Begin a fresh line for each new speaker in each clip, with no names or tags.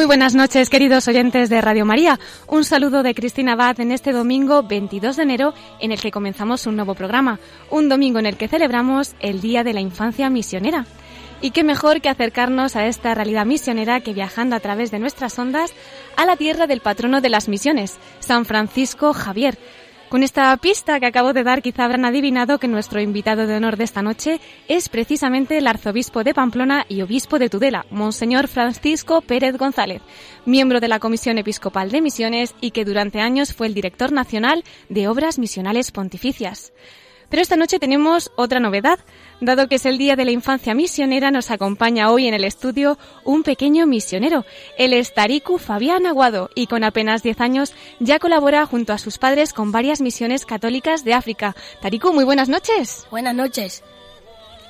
Muy buenas noches, queridos oyentes de Radio María. Un saludo de Cristina Abad en este domingo 22 de enero en el que comenzamos un nuevo programa. Un domingo en el que celebramos el Día de la Infancia Misionera. Y qué mejor que acercarnos a esta realidad misionera que viajando a través de nuestras ondas a la tierra del patrono de las misiones, San Francisco Javier, con esta pista que acabo de dar, quizá habrán adivinado que nuestro invitado de honor de esta noche es precisamente el arzobispo de Pamplona y obispo de Tudela, Monseñor Francisco Pérez González, miembro de la Comisión Episcopal de Misiones y que durante años fue el director nacional de Obras Misionales Pontificias. Pero esta noche tenemos otra novedad. Dado que es el Día de la Infancia Misionera, nos acompaña hoy en el estudio un pequeño misionero. Él es Tariku Fabián Aguado y con apenas 10 años ya colabora junto a sus padres con varias misiones católicas de África. Tariku, muy buenas noches.
Buenas noches.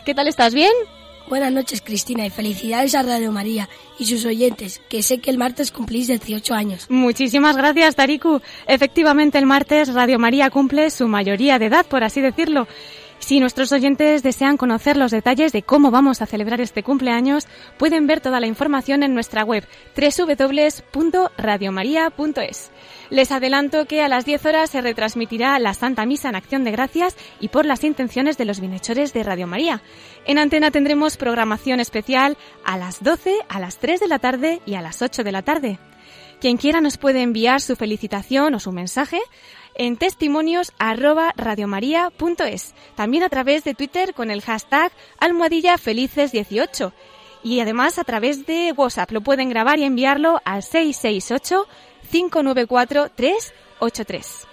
¿Qué tal estás? ¿Bien?
Buenas noches, Cristina, y felicidades a Radio María y sus oyentes, que sé que el martes cumplís 18 años.
Muchísimas gracias, Tariku. Efectivamente, el martes Radio María cumple su mayoría de edad, por así decirlo. Si nuestros oyentes desean conocer los detalles de cómo vamos a celebrar este cumpleaños, pueden ver toda la información en nuestra web www.radiomaria.es. Les adelanto que a las 10 horas se retransmitirá la Santa Misa en Acción de Gracias y por las intenciones de los bienhechores de Radio María. En antena tendremos programación especial a las 12, a las 3 de la tarde y a las 8 de la tarde. Quien quiera nos puede enviar su felicitación o su mensaje en testimonios arroba también a través de Twitter con el hashtag almohadilla felices18 y además a través de WhatsApp lo pueden grabar y enviarlo al 668 594 383.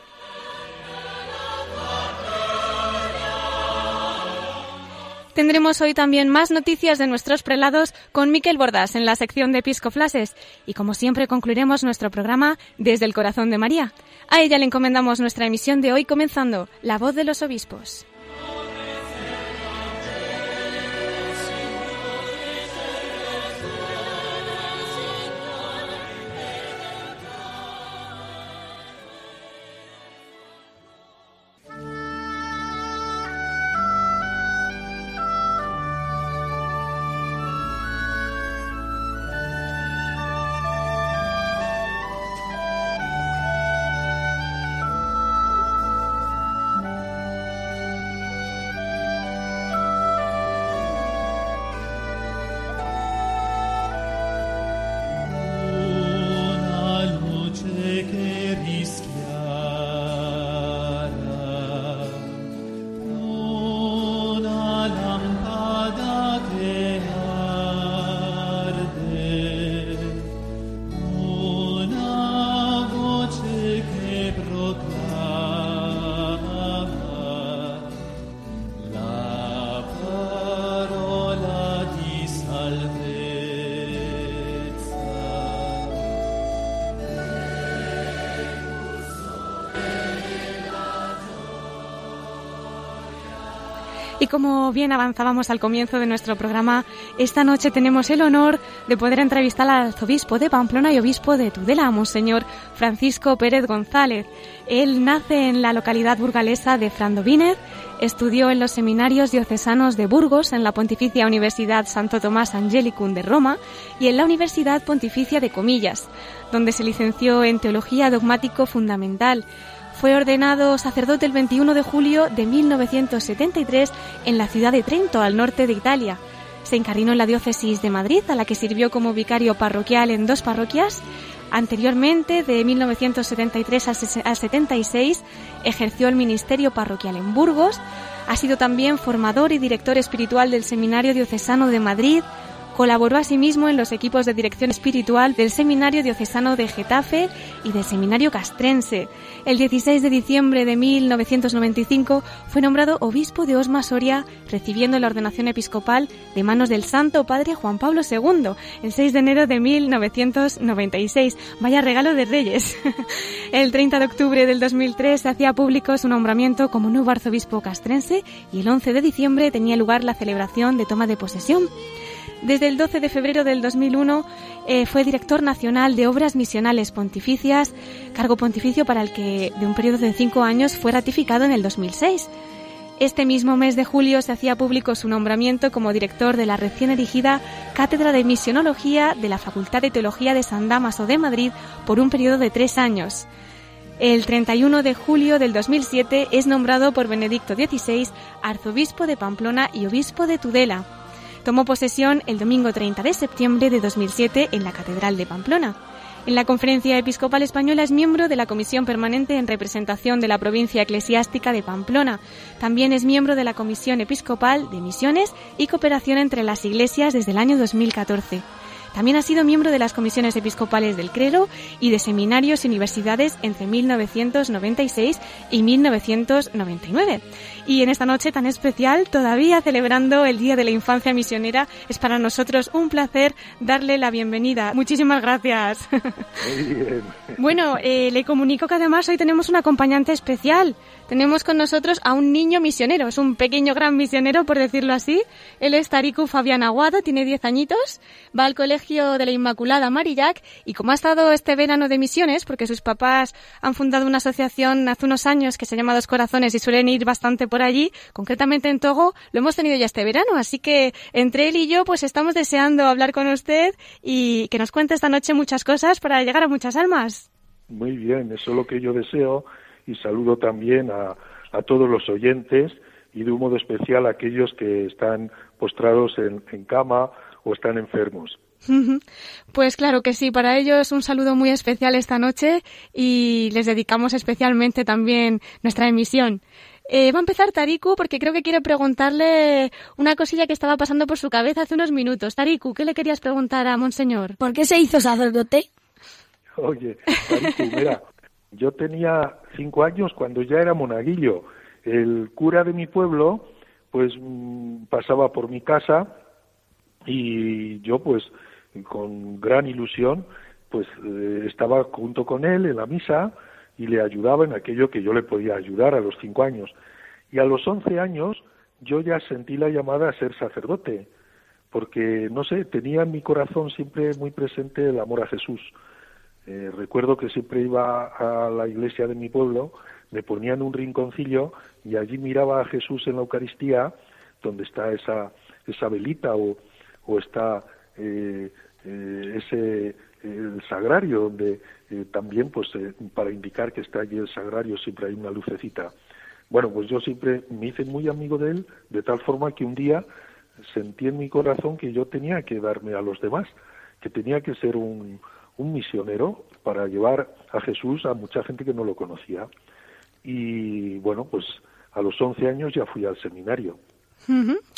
Tendremos hoy también más noticias de nuestros prelados con Miquel Bordas en la sección de Episcoflases y como siempre concluiremos nuestro programa desde el corazón de María. A ella le encomendamos nuestra emisión de hoy comenzando La voz de los obispos. Y como bien avanzábamos al comienzo de nuestro programa, esta noche tenemos el honor de poder entrevistar al arzobispo de Pamplona y obispo de Tudela, Monseñor Francisco Pérez González. Él nace en la localidad burgalesa de Frandovínez, estudió en los seminarios diocesanos de Burgos, en la Pontificia Universidad Santo Tomás Angelicum de Roma y en la Universidad Pontificia de Comillas, donde se licenció en Teología Dogmático Fundamental fue ordenado sacerdote el 21 de julio de 1973 en la ciudad de Trento, al norte de Italia. Se encarnó en la diócesis de Madrid, a la que sirvió como vicario parroquial en dos parroquias. Anteriormente, de 1973 al 76, ejerció el ministerio parroquial en Burgos. Ha sido también formador y director espiritual del Seminario Diocesano de Madrid, Colaboró asimismo en los equipos de dirección espiritual del Seminario Diocesano de Getafe y del Seminario Castrense. El 16 de diciembre de 1995 fue nombrado obispo de Osma Soria, recibiendo la ordenación episcopal de manos del Santo Padre Juan Pablo II, el 6 de enero de 1996. Vaya regalo de Reyes. El 30 de octubre del 2003 se hacía público su nombramiento como nuevo arzobispo castrense y el 11 de diciembre tenía lugar la celebración de toma de posesión. Desde el 12 de febrero del 2001 eh, fue director nacional de Obras Misionales Pontificias, cargo pontificio para el que de un periodo de cinco años fue ratificado en el 2006. Este mismo mes de julio se hacía público su nombramiento como director de la recién erigida Cátedra de Misionología de la Facultad de Teología de San Damaso de Madrid por un periodo de tres años. El 31 de julio del 2007 es nombrado por Benedicto XVI arzobispo de Pamplona y obispo de Tudela. Tomó posesión el domingo 30 de septiembre de 2007 en la Catedral de Pamplona. En la Conferencia Episcopal Española es miembro de la Comisión Permanente en representación de la provincia eclesiástica de Pamplona. También es miembro de la Comisión Episcopal de Misiones y Cooperación entre las Iglesias desde el año 2014. También ha sido miembro de las comisiones episcopales del Credo y de seminarios y universidades entre 1996 y 1999. Y en esta noche tan especial, todavía celebrando el Día de la Infancia Misionera, es para nosotros un placer darle la bienvenida. Muchísimas gracias.
Muy bien.
Bueno, eh, le comunico que además hoy tenemos un acompañante especial. Tenemos con nosotros a un niño misionero, es un pequeño gran misionero, por decirlo así. Él es Tariku Fabián Aguado, tiene 10 añitos, va al colegio de la Inmaculada Marillac y como ha estado este verano de misiones, porque sus papás han fundado una asociación hace unos años que se llama Dos Corazones y suelen ir bastante por allí, concretamente en Togo, lo hemos tenido ya este verano, así que entre él y yo pues estamos deseando hablar con usted y que nos cuente esta noche muchas cosas para llegar a muchas almas.
Muy bien, eso es lo que yo deseo y saludo también a, a todos los oyentes y de un modo especial a aquellos que están postrados en, en cama o están enfermos.
Pues claro que sí, para ellos un saludo muy especial esta noche y les dedicamos especialmente también nuestra emisión. Eh, va a empezar Tariku porque creo que quiere preguntarle una cosilla que estaba pasando por su cabeza hace unos minutos. Tariku, ¿qué le querías preguntar a Monseñor?
¿Por qué se hizo sacerdote?
Oye, Tariku, mira, yo tenía cinco años cuando ya era monaguillo. El cura de mi pueblo, pues mm, pasaba por mi casa y yo, pues, con gran ilusión, pues eh, estaba junto con él en la misa y le ayudaba en aquello que yo le podía ayudar a los cinco años. Y a los once años yo ya sentí la llamada a ser sacerdote, porque, no sé, tenía en mi corazón siempre muy presente el amor a Jesús. Eh, recuerdo que siempre iba a la iglesia de mi pueblo, me ponía en un rinconcillo y allí miraba a Jesús en la Eucaristía, donde está esa, esa velita o, o está eh, eh, ese el sagrario, donde eh, también, pues, para indicar que está allí el sagrario, siempre hay una lucecita. Bueno, pues yo siempre me hice muy amigo de él, de tal forma que un día sentí en mi corazón que yo tenía que darme a los demás, que tenía que ser un, un misionero para llevar a Jesús a mucha gente que no lo conocía. Y bueno, pues a los 11 años ya fui al seminario.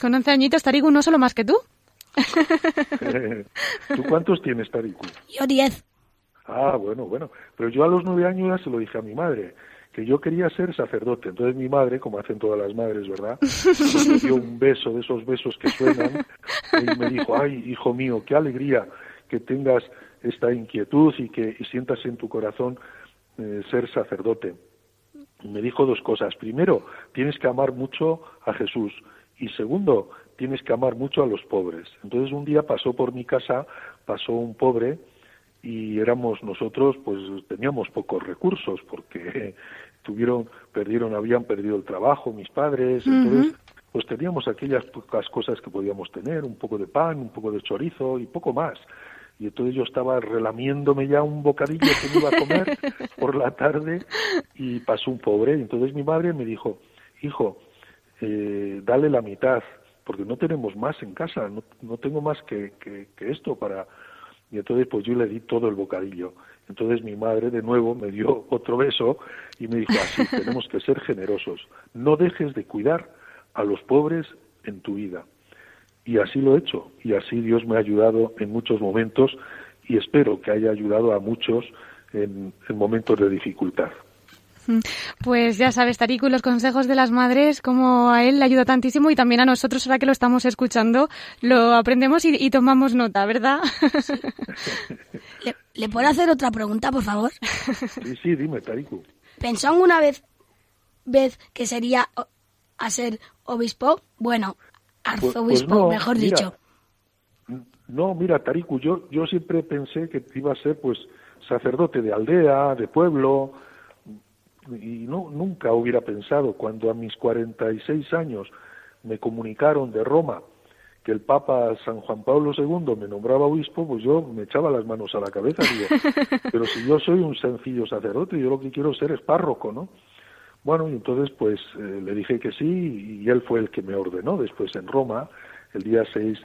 Con 11 añitos, Tarigu, no solo más que tú.
¿Tú cuántos tienes, Tariku?
Yo diez.
Ah, bueno, bueno. Pero yo a los nueve años ya se lo dije a mi madre, que yo quería ser sacerdote. Entonces mi madre, como hacen todas las madres, ¿verdad? me dio un beso de esos besos que suenan y me dijo, ay, hijo mío, qué alegría que tengas esta inquietud y que y sientas en tu corazón eh, ser sacerdote. Me dijo dos cosas. Primero, tienes que amar mucho a Jesús. Y segundo, tienes que amar mucho a los pobres. Entonces un día pasó por mi casa, pasó un pobre y éramos nosotros, pues teníamos pocos recursos porque tuvieron, perdieron, habían perdido el trabajo mis padres, entonces pues teníamos aquellas pocas cosas que podíamos tener, un poco de pan, un poco de chorizo y poco más. Y entonces yo estaba relamiéndome ya un bocadillo que me iba a comer por la tarde y pasó un pobre. Y entonces mi madre me dijo, hijo, eh, dale la mitad, porque no tenemos más en casa, no, no tengo más que, que, que, esto para... Y entonces pues yo le di todo el bocadillo. Entonces mi madre de nuevo me dio otro beso y me dijo así, tenemos que ser generosos, no dejes de cuidar a los pobres en tu vida. Y así lo he hecho y así Dios me ha ayudado en muchos momentos y espero que haya ayudado a muchos en, momentos de dificultad.
Pues ya sabes, Tariku, los consejos de las madres, como a él le ayuda tantísimo y también a nosotros, ahora que lo estamos escuchando, lo aprendemos y, tomamos nota, ¿verdad?
¿Le, puedo hacer otra pregunta, por favor?
Sí, sí, dime, Tariku.
¿Pensó alguna vez, vez que sería a ser obispo? Bueno, pues, pues arzobispo, mejor dicho.
No, mira, Tariku, yo, yo siempre pensé que iba a ser, pues, sacerdote de aldea, de pueblo, y no, nunca hubiera pensado, cuando a mis 46 años me comunicaron de Roma que el Papa San Juan Pablo II me nombraba obispo, pues yo me echaba las manos a la cabeza, digo, pero si yo soy un sencillo sacerdote, yo lo que quiero ser es párroco, ¿no? Bueno, y entonces pues eh, le dije que sí y él fue el que me ordenó después en Roma, el día 6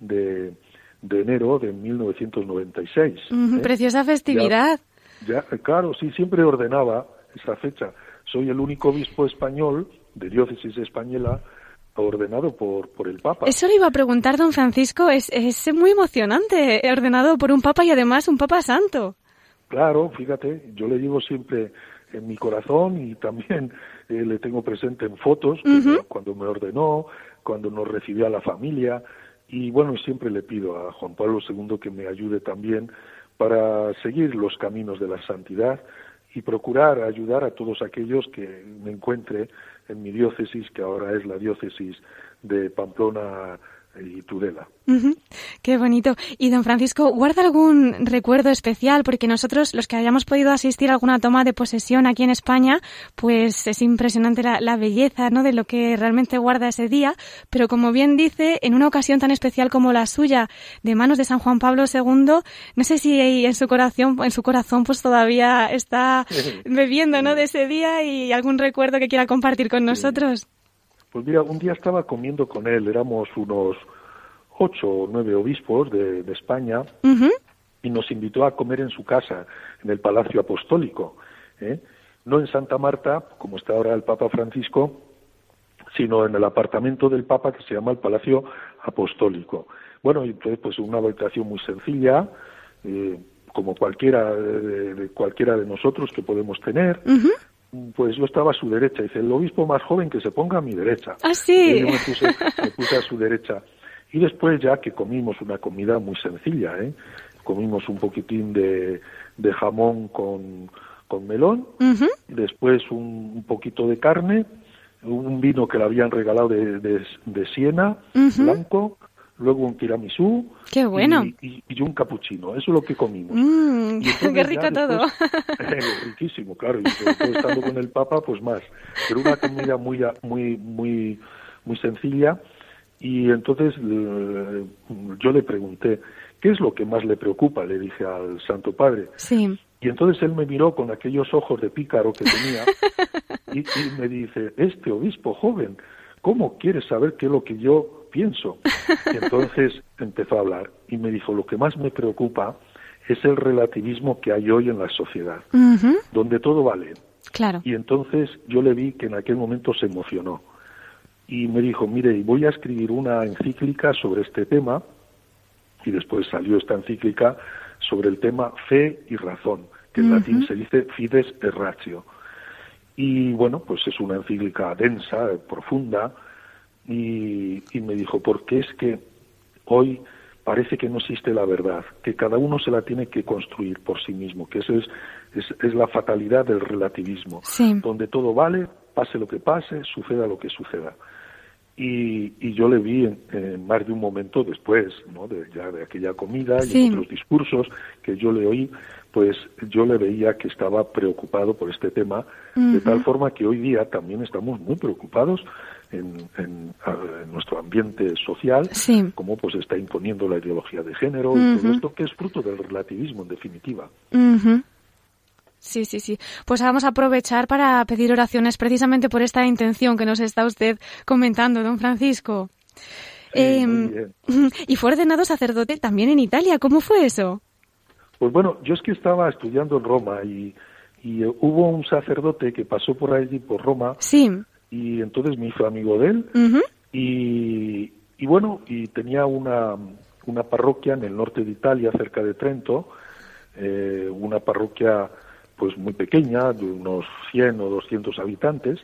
de, de enero de 1996.
¿eh? Preciosa festividad.
Ya, claro, sí, siempre ordenaba esa fecha. Soy el único obispo español de diócesis española ordenado por, por el Papa.
Eso le iba a preguntar, don Francisco. Es, es muy emocionante, ordenado por un Papa y además un Papa santo.
Claro, fíjate, yo le digo siempre en mi corazón y también eh, le tengo presente en fotos cuando me ordenó, cuando nos recibió a la familia. Y bueno, siempre le pido a Juan Pablo II que me ayude también para seguir los caminos de la santidad y procurar ayudar a todos aquellos que me encuentre en mi diócesis, que ahora es la diócesis de Pamplona y Tudela.
Qué bonito. Y don Francisco, ¿guarda algún recuerdo especial? Porque nosotros, los que hayamos podido asistir a alguna toma de posesión aquí en España, pues es impresionante la, belleza ¿no? de lo que realmente guarda ese día. Pero como bien dice, en una ocasión tan especial como la suya, de manos de San Juan Pablo II, no sé si en su corazón, en su corazón pues todavía está bebiendo ¿no? de ese día y algún recuerdo que quiera compartir con nosotros.
Pues mira, un día estaba comiendo con él, éramos unos ocho o nueve obispos de, España, y nos invitó a comer en su casa, en el Palacio Apostólico. ¿eh? No en Santa Marta, como está ahora el Papa Francisco, sino en el apartamento del Papa que se llama el Palacio Apostólico. Bueno, entonces pues una habitación muy sencilla, eh, como cualquiera de, cualquiera de nosotros que podemos tener, pues yo estaba a su derecha. Dice, el obispo más joven que se ponga a mi derecha.
Ah, sí.
yo me puse, a su derecha. Y después ya que comimos una comida muy sencilla, ¿eh? comimos un poquitín de, de jamón con, con melón, después un, poquito de carne, un vino que le habían regalado de, de, Siena, blanco, luego un tiramisú
qué bueno.
y, un capuchino. Eso es lo que comimos.
Mm, qué rico todo.
riquísimo, claro. Y estando con el Papa, pues más. Pero una comida muy, muy, muy, muy sencilla. Y entonces eh, yo le pregunté, ¿qué es lo que más le preocupa? Le dije al Santo Padre.
Sí.
Y entonces él me miró con aquellos ojos de pícaro que tenía y, y me dice, este obispo joven, ¿cómo quieres saber qué es lo que yo pienso. Y entonces empezó a hablar y me dijo, lo que más me preocupa es el relativismo que hay hoy en la sociedad, donde todo vale.
Claro.
Y entonces yo le vi que en aquel momento se emocionó y me dijo, mire, voy a escribir una encíclica sobre este tema y después salió esta encíclica sobre el tema fe y razón, que en latín se dice fides et ratio. Y bueno, pues es una encíclica densa, profunda, y, me dijo, porque es que hoy parece que no existe la verdad, que cada uno se la tiene que construir por sí mismo, que eso es, es, la fatalidad del relativismo, donde todo vale, pase lo que pase, suceda lo que suceda. Y, y yo le vi en, más de un momento después, ¿no? de, ya de aquella comida y otros discursos que yo le oí, pues yo le veía que estaba preocupado por este tema, de tal forma que hoy día también estamos muy preocupados en, nuestro ambiente social, como pues está imponiendo la ideología de género y todo esto que es fruto del relativismo en definitiva.
Sí, sí, sí. Pues vamos a aprovechar para pedir oraciones precisamente por esta intención que nos está usted comentando, don Francisco. Em, y fue ordenado sacerdote también en Italia. ¿Cómo fue eso?
Pues bueno, yo es que estaba estudiando en Roma y, y hubo un sacerdote que pasó por allí, por Roma,
sí
y entonces me hizo amigo de él y, y bueno, y tenía una, una parroquia en el norte de Italia, cerca de Trento, eh, una parroquia pues muy pequeña, de unos 100 o 200 habitantes,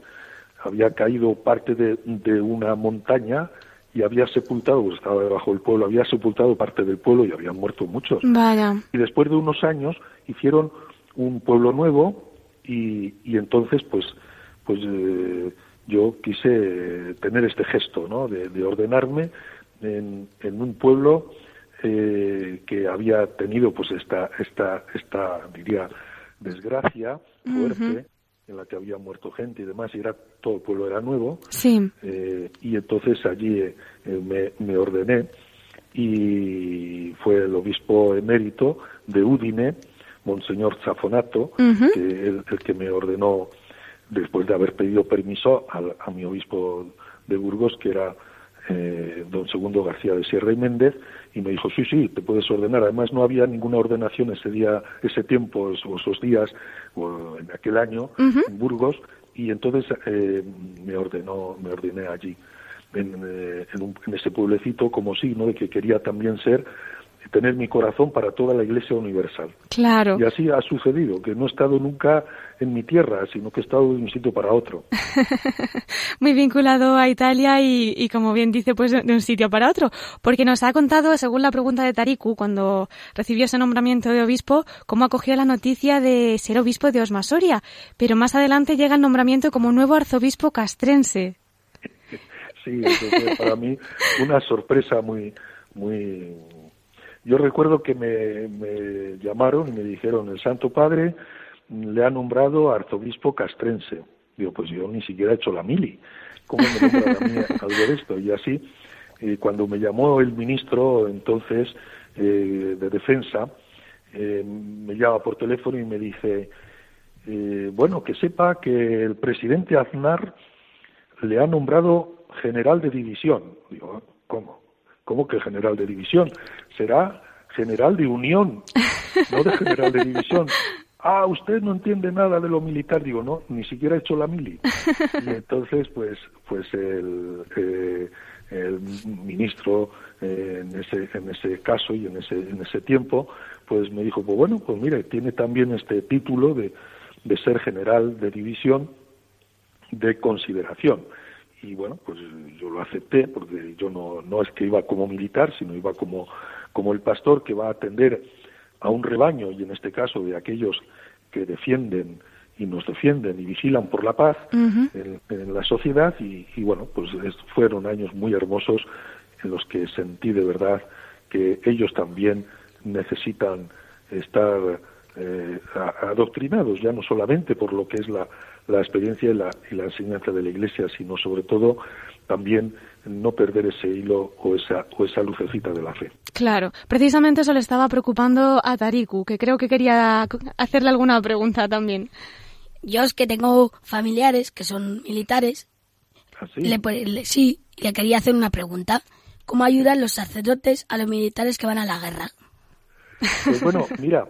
había caído parte de, de una montaña y había sepultado, pues estaba debajo del pueblo, había sepultado parte del pueblo y habían muerto muchos.
Vaya.
Y después de unos años hicieron un pueblo nuevo y, y entonces pues pues eh, yo quise tener este gesto, ¿no? De, de ordenarme en, en, un pueblo eh, que había tenido pues esta esta esta diría desgracia fuerte. Uh -huh en la que había muerto gente y demás, y era todo el pueblo era nuevo.
Sí.
Eh, y entonces allí eh, me, me, ordené y fue el obispo emérito de Udine, Monseñor Zafonato, uh -huh. que el, el, que me ordenó después de haber pedido permiso al, a mi obispo de Burgos, que era eh, don Segundo García de Sierra y Méndez, y me dijo, sí, sí, te puedes ordenar. Además, no había ninguna ordenación ese día, ese tiempo, o esos días, o en aquel año, uh -huh. en Burgos, y entonces eh, me ordenó, me ordené allí, en, eh, en, un, en, ese pueblecito, como signo de que quería también ser tener mi corazón para toda la Iglesia universal.
Claro.
Y así ha sucedido, que no he estado nunca en mi tierra, sino que he estado de un sitio para otro.
Muy vinculado a Italia y, y, como bien dice, pues de un sitio para otro. Porque nos ha contado, según la pregunta de Tariku, cuando recibió ese nombramiento de obispo, cómo acogió la noticia de ser obispo de Osmasoria. Pero más adelante llega el nombramiento como nuevo arzobispo castrense.
Sí, eso fue para mí una sorpresa muy, muy, yo recuerdo que me, me, llamaron y me dijeron, el Santo Padre le ha nombrado arzobispo castrense. Digo, pues yo ni siquiera he hecho la mili. ¿Cómo me nombra a mí algo de esto? Y así, eh, cuando me llamó el ministro entonces eh, de Defensa, eh, me llama por teléfono y me dice, eh, bueno, que sepa que el presidente Aznar le ha nombrado general de división. Digo, ¿cómo? ¿Cómo que general de división? Será general de unión, no de general de división. Ah, usted no entiende nada de lo militar. Digo, no, ni siquiera he hecho la mili. Y entonces, pues, pues el, eh, el ministro eh, en ese en ese caso y en ese en ese tiempo, pues me dijo, pues bueno, pues mire, tiene también este título de de ser general de división de consideración y bueno, pues yo lo acepté porque yo no, no es que iba como militar, sino iba como, como el pastor que va a atender a un rebaño y en este caso de aquellos que defienden y nos defienden y vigilan por la paz uh -huh. en, en, la sociedad y, y bueno, pues es, fueron años muy hermosos en los que sentí de verdad que ellos también necesitan estar eh, adoctrinados, ya no solamente por lo que es la, la experiencia y la, y la, enseñanza de la Iglesia, sino sobre todo también no perder ese hilo o esa, o esa lucecita de la fe.
Claro, precisamente eso le estaba preocupando a Tariku, que creo que quería hacerle alguna pregunta también.
Yo es que tengo familiares que son militares.
¿Ah, sí?
Le, le, sí, le quería hacer una pregunta. ¿Cómo ayudan los sacerdotes a los militares que van a la guerra?
Pues bueno, mira,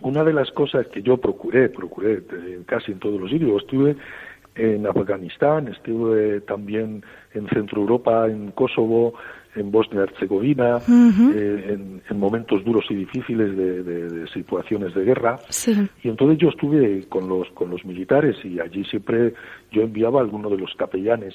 una de las cosas que yo procuré, procuré casi en todos los sitios, estuve en Afganistán, estuve también en Centro Europa, en Kosovo, en Bosnia-Herzegovina, uh -huh. eh, en, en, momentos duros y difíciles de, de, de situaciones de guerra.
Sí.
Y entonces yo estuve con los, con los militares y allí siempre yo enviaba a alguno de los capellanes.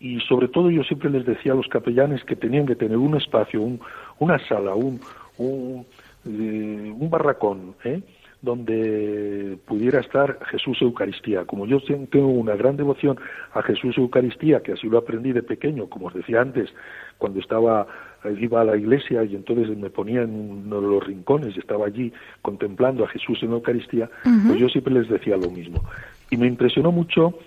Y sobre todo yo siempre les decía a los capellanes que tenían que tener un espacio, un, una sala, un, un eh, un barracón ¿eh? Donde pudiera estar Jesús Eucaristía. Como yo tengo una gran devoción a Jesús Eucaristía, que así lo aprendí de pequeño, como os decía antes, cuando estaba iba a la iglesia y entonces me ponía en uno de los rincones y estaba allí contemplando a Jesús en Eucaristía, uh -huh. pues yo siempre les decía lo mismo. Y me impresionó mucho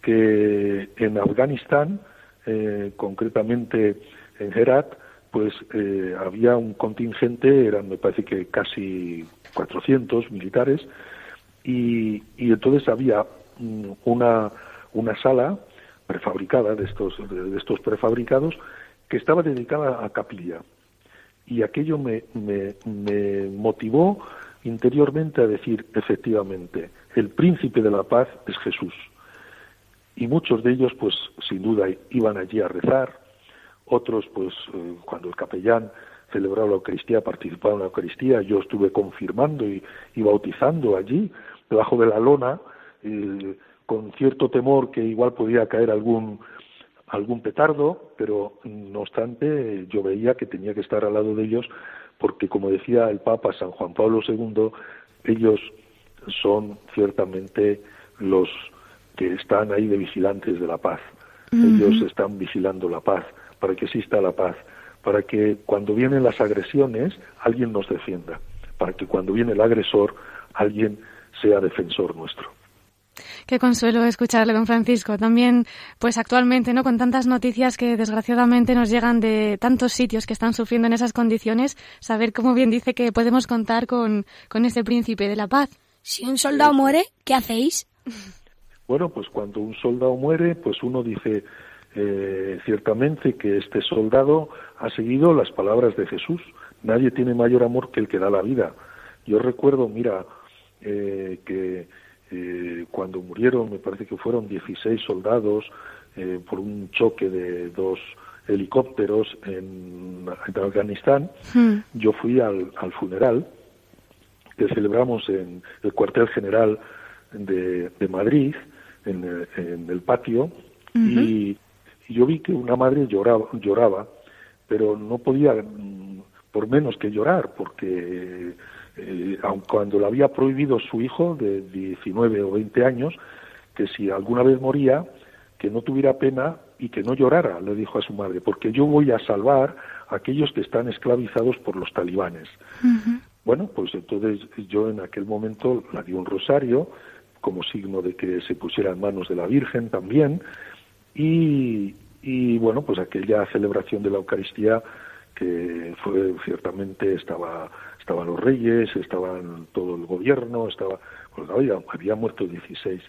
que en Afganistán, eh, concretamente en Herat, pues eh, había un contingente, eran me parece que casi 400 militares, y, y entonces había una, una sala prefabricada de estos, de estos prefabricados que estaba dedicada a capilla. Y aquello me, me, me motivó interiormente a decir, efectivamente, el príncipe de la paz es Jesús. Y muchos de ellos, pues sin duda, iban allí a rezar, otros pues cuando el capellán celebraba la Eucaristía, participaba en la Eucaristía, yo estuve confirmando y, bautizando allí, debajo de la lona, con cierto temor que igual podía caer algún algún petardo, pero no obstante yo veía que tenía que estar al lado de ellos porque como decía el Papa San Juan Pablo II, ellos son ciertamente los que están ahí de vigilantes de la paz. Ellos están vigilando la paz. Para que exista la paz para que cuando vienen las agresiones alguien nos defienda, para que cuando viene el agresor alguien sea defensor nuestro.
Qué consuelo escucharle, don Francisco. También, pues actualmente, ¿no? Con tantas noticias que desgraciadamente nos llegan de tantos sitios que están sufriendo en esas condiciones, saber, como bien dice, que podemos contar con, con ese príncipe de la paz.
Si un soldado muere, ¿qué hacéis?
Bueno, pues cuando un soldado muere, pues uno dice, eh, ciertamente que este soldado ha seguido las palabras de Jesús. Nadie tiene mayor amor que el que da la vida. Yo recuerdo, mira, eh, que eh, cuando murieron, me parece que fueron 16 soldados por un choque de dos helicópteros en, Afganistán, hmm. yo fui al, funeral que celebramos en el cuartel general de, Madrid, en, el patio, y y yo vi que una madre lloraba, lloraba pero no podía por menos que llorar, porque eh, aun cuando le había prohibido su hijo de 19 o 20 años, que si alguna vez moría, que no tuviera pena y que no llorara, le dijo a su madre, porque yo voy a salvar a aquellos que están esclavizados por los talibanes. Bueno, pues entonces yo en aquel momento la di un rosario como signo de que se pusiera en manos de la Virgen también, y, y bueno, pues aquella celebración de la Eucaristía que fue ciertamente estaba estaban los reyes, estaban todo el gobierno, estaba pues había, había muerto 16.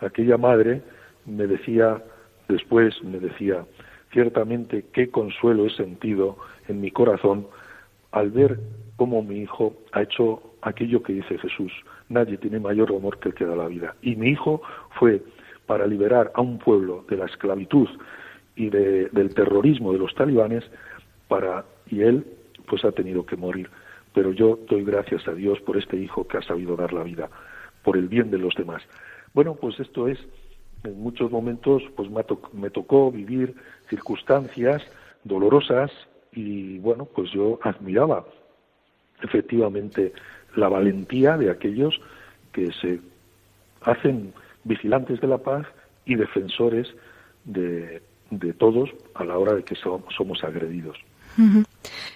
Aquella madre me decía después me decía ciertamente qué consuelo he sentido en mi corazón al ver cómo mi hijo ha hecho aquello que dice Jesús. Nadie tiene mayor amor que el que da la vida. Y mi hijo fue para liberar a un pueblo de la esclavitud y del terrorismo de los talibanes para y él pues ha tenido que morir. Pero yo doy gracias a Dios por este hijo que ha sabido dar la vida por el bien de los demás. Bueno pues esto es en muchos momentos pues me, me tocó vivir circunstancias dolorosas y bueno pues yo admiraba efectivamente la valentía de aquellos que se hacen vigilantes de la paz y defensores de, de todos a la hora de que somos agredidos.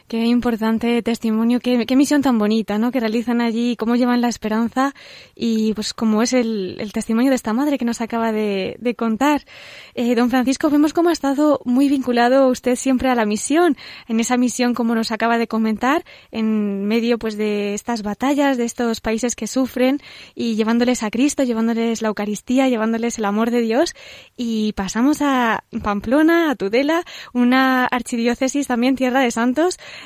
Qué importante testimonio, qué, misión tan bonita, ¿no? Que realizan allí, cómo llevan la esperanza y pues como es el, testimonio de esta madre que nos acaba de, contar. Eh, don Francisco, vemos cómo ha estado muy vinculado usted siempre a la misión, en esa misión como nos acaba de comentar, en medio pues de estas batallas, de estos países que sufren y llevándoles a Cristo, llevándoles la Eucaristía, llevándoles el amor de Dios y pasamos a Pamplona, a Tudela, una archidiócesis también tierra de santos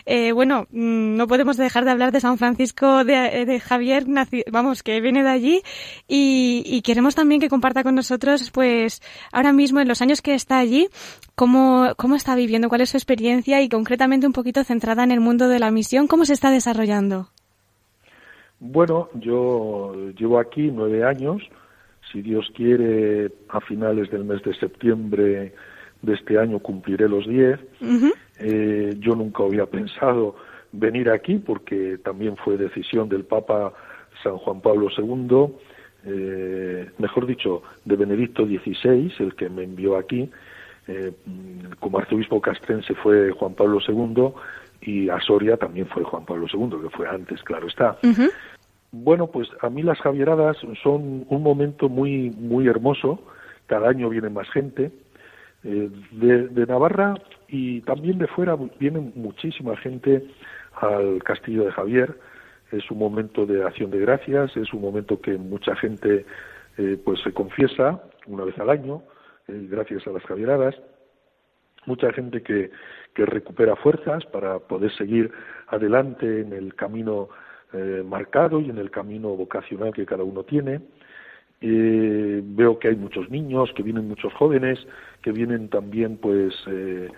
eh, bueno, mm, no podemos dejar de hablar de San Francisco de, de Javier, vamos, que viene de allí y, queremos también que comparta con nosotros, pues, ahora mismo en los años que está allí, cómo, cómo está viviendo, cuál es su experiencia y concretamente un poquito centrada en el mundo de la misión, cómo se está desarrollando.
Bueno, yo llevo aquí nueve años. Si Dios quiere, a finales del mes de septiembre de este año cumpliré los diez. Eh, yo nunca había pensado venir aquí porque también fue decisión del Papa San Juan Pablo II, eh, mejor dicho, de Benedicto XVI, el que me envió aquí. Eh, como arzobispo castrense fue Juan Pablo II y a Soria también fue Juan Pablo II, que fue antes, claro está. Bueno, pues a mí las Javieradas son un momento muy, muy hermoso. Cada año viene más gente. De, de Navarra y también de fuera viene muchísima gente al castillo de Javier. Es un momento de acción de gracias, es un momento que mucha gente eh, pues se confiesa una vez al año, eh, gracias a las Javieradas. Mucha gente que, que recupera fuerzas para poder seguir adelante en el camino eh, marcado y en el camino vocacional que cada uno tiene. Veo que hay muchos niños, que vienen muchos jóvenes, que vienen también pues eh,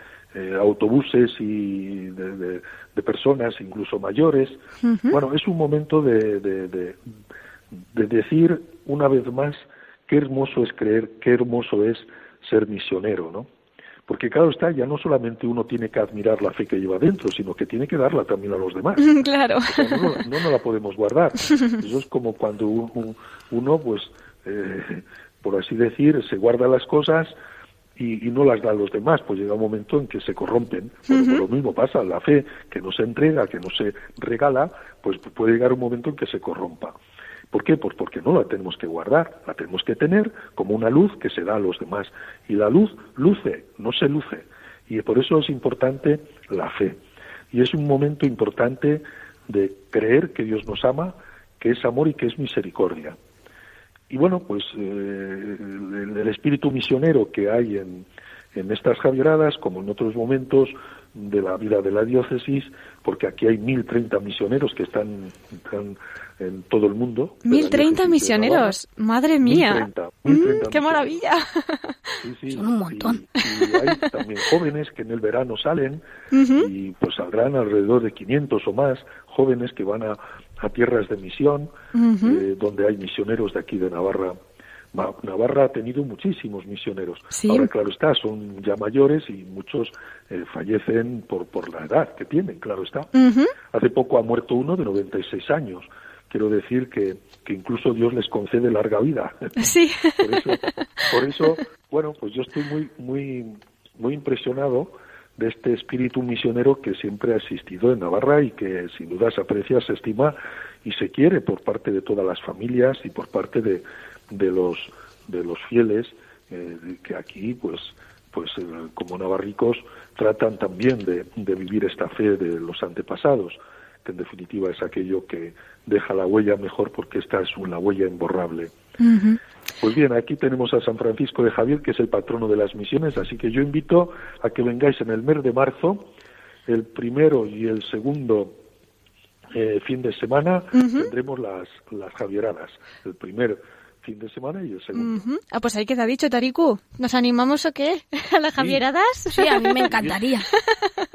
autobuses y de, personas, incluso mayores. Bueno, es un momento de, de, decir una vez más qué hermoso es creer, qué hermoso es ser misionero, ¿no? Porque claro está, ya no solamente uno tiene que admirar la fe que lleva dentro, sino que tiene que darla también a los demás.
Claro.
no, no, la podemos guardar. Eso es como cuando uno, pues, eh, por así decir, se guarda las cosas y, no las da a los demás, pues llega un momento en que se corrompen. Bueno, pues lo mismo pasa, la fe que no se entrega, que no se regala, pues puede llegar un momento en que se corrompa. ¿Por qué? Pues porque no la tenemos que guardar, la tenemos que tener como una luz que se da a los demás. Y la luz luce, no se luce. Y por eso es importante la fe. Y es un momento importante de creer que Dios nos ama, que es amor y que es misericordia. Y bueno, pues eh, el, espíritu misionero que hay en, en estas Javieradas, como en otros momentos de la vida de la diócesis, porque aquí hay 1.030 misioneros que están, están en todo el mundo.
1030 misioneros, madre mía. Mm, ¡Qué maravilla!
Son un montón.
Y, hay también jóvenes que en el verano salen y pues saldrán alrededor de 500 o más jóvenes que van a, a tierras de misión, eh, donde hay misioneros de aquí de Navarra Navarra ha tenido muchísimos misioneros. Ahora, claro está, son ya mayores y muchos eh, fallecen por, por la edad que tienen, claro está. Hace poco ha muerto uno de 96 años quiero decir que, que incluso Dios les concede larga vida.
Sí.
por, eso, bueno, pues yo estoy muy, muy, muy impresionado de este espíritu misionero que siempre ha existido en Navarra y que sin duda se aprecia, se estima y se quiere por parte de todas las familias y por parte de, de los de los fieles eh, que aquí pues pues eh, como navarricos tratan también de, de vivir esta fe de los antepasados que en definitiva es aquello que deja la huella mejor porque esta es una huella imborrable. Pues bien, aquí tenemos a San Francisco de Javier, que es el patrono de las misiones, así que yo invito a que vengáis en el mes de marzo, el primero y el segundo eh, fin de semana, tendremos las, las Javieradas. El primer fin de semana y el segundo.
Ah, pues ahí queda dicho, Tariku. ¿Nos animamos o qué? ¿A las Javieradas?
Sí, a mí me encantaría.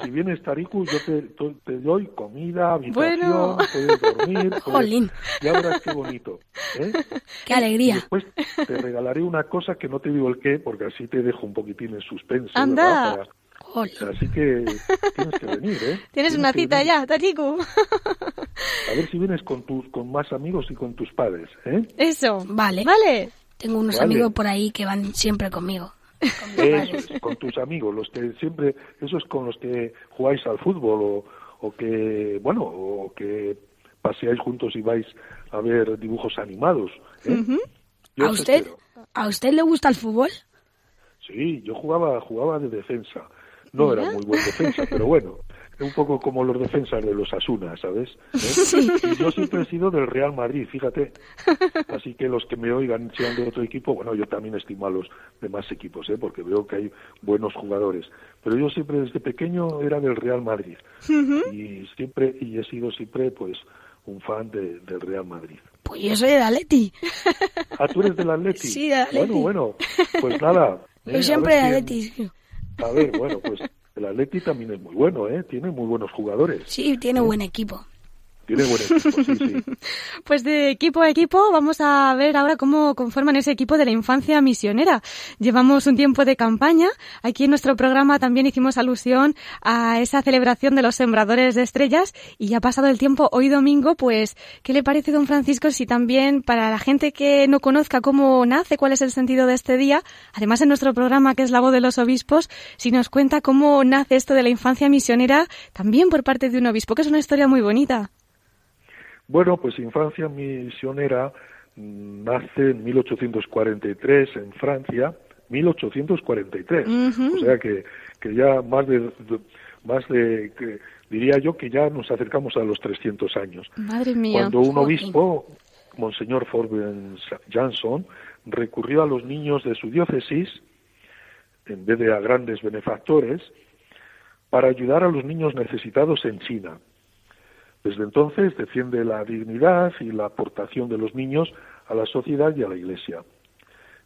Si vienes, Tariku, yo te, te doy comida, habitación, puedes dormir.
Jolín.
Ya verás qué bonito. ¿eh?
Qué alegría.
después te regalaré una cosa que no te digo el qué, porque así te dejo un poquitín en suspenso.
Anda.
Así que tienes que venir, ¿eh?
Tienes, una cita ya, Tariku.
A ver si vienes con tus con más amigos y con tus padres, ¿eh?
Eso.
Vale.
Vale.
Tengo unos amigos por ahí que van siempre conmigo.
Con, con tus amigos, los que siempre, esos con los que jugáis al fútbol o, o que, bueno, o que paseáis juntos y vais a ver dibujos animados. ¿eh?
¿A usted? ¿A usted le gusta el fútbol?
Sí, yo jugaba, jugaba de defensa. No era muy buen defensa, pero bueno, un poco como los defensas de los Asuna, ¿sabes? ¿Eh? Y yo siempre he sido del Real Madrid, fíjate. Así que los que me oigan sean de otro equipo, bueno, yo también estimo a los demás equipos, ¿eh? porque veo que hay buenos jugadores. Pero yo siempre desde pequeño era del Real Madrid. Y siempre, y he sido siempre, pues, un fan de, del Real Madrid.
Pues yo soy del Atleti.
¿Ah, tú eres del Atleti?
Sí, del Atleti.
Bueno, bueno, pues nada.
Yo ¿eh? siempre del Atleti.
A ver, bueno, pues el Atleti también es muy bueno, ¿eh? Tiene muy buenos jugadores.
Sí, tiene buen equipo.
Tiene buen.
Pues de equipo a equipo vamos a ver ahora cómo conforman ese equipo de la infancia misionera. Llevamos un tiempo de campaña. Aquí en nuestro programa también hicimos alusión a esa celebración de los sembradores de estrellas y ya pasado el tiempo hoy domingo, pues ¿qué le parece don Francisco si también para la gente que no conozca cómo nace, cuál es el sentido de este día, además en nuestro programa que es la voz de los obispos, si nos cuenta cómo nace esto de la infancia misionera también por parte de un obispo, que es una historia muy bonita.
Bueno, pues Infancia Misionera mm, nace en 1843 en Francia, 1843. O sea que, que ya más de, más de que, diría yo que ya nos acercamos a los 300 años.
Madre mía.
Cuando un obispo, Monseñor Forbes Jansson, recurrió a los niños de su diócesis en vez de a grandes benefactores para ayudar a los niños necesitados en China. Desde entonces defiende la dignidad y la aportación de los niños a la sociedad y a la Iglesia.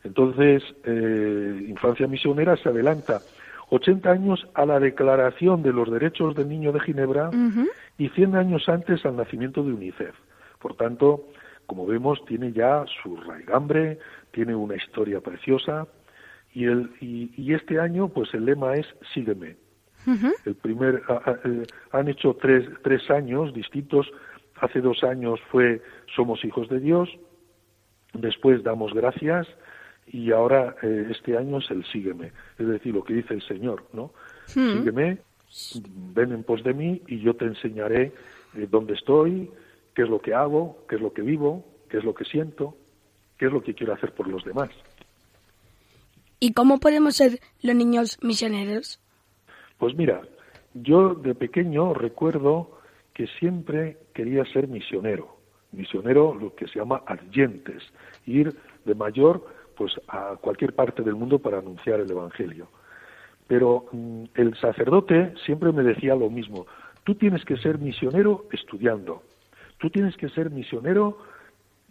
Entonces, eh, Infancia Misionera se adelanta 80 años a la Declaración de los Derechos del Niño de Ginebra y 100 años antes al nacimiento de UNICEF. Por tanto, como vemos, tiene ya su raigambre, tiene una historia preciosa y, el, y, este año, pues el lema es Sígueme. El primer, eh, han hecho tres, tres años distintos. Hace dos años fue Somos hijos de Dios, después damos gracias y ahora eh, este año es el Sígueme, es decir, lo que dice el Señor, ¿no? Sígueme, ven en pos de mí y yo te enseñaré eh, dónde estoy, qué es lo que hago, qué es lo que vivo, qué es lo que siento, qué es lo que quiero hacer por los demás.
¿Y cómo podemos ser los niños misioneros?
Pues mira, yo de pequeño recuerdo que siempre quería ser misionero, misionero lo que se llama argentes, ir de mayor pues a cualquier parte del mundo para anunciar el evangelio. Pero mm, el sacerdote siempre me decía lo mismo, tú tienes que ser misionero estudiando, Tú tienes que ser misionero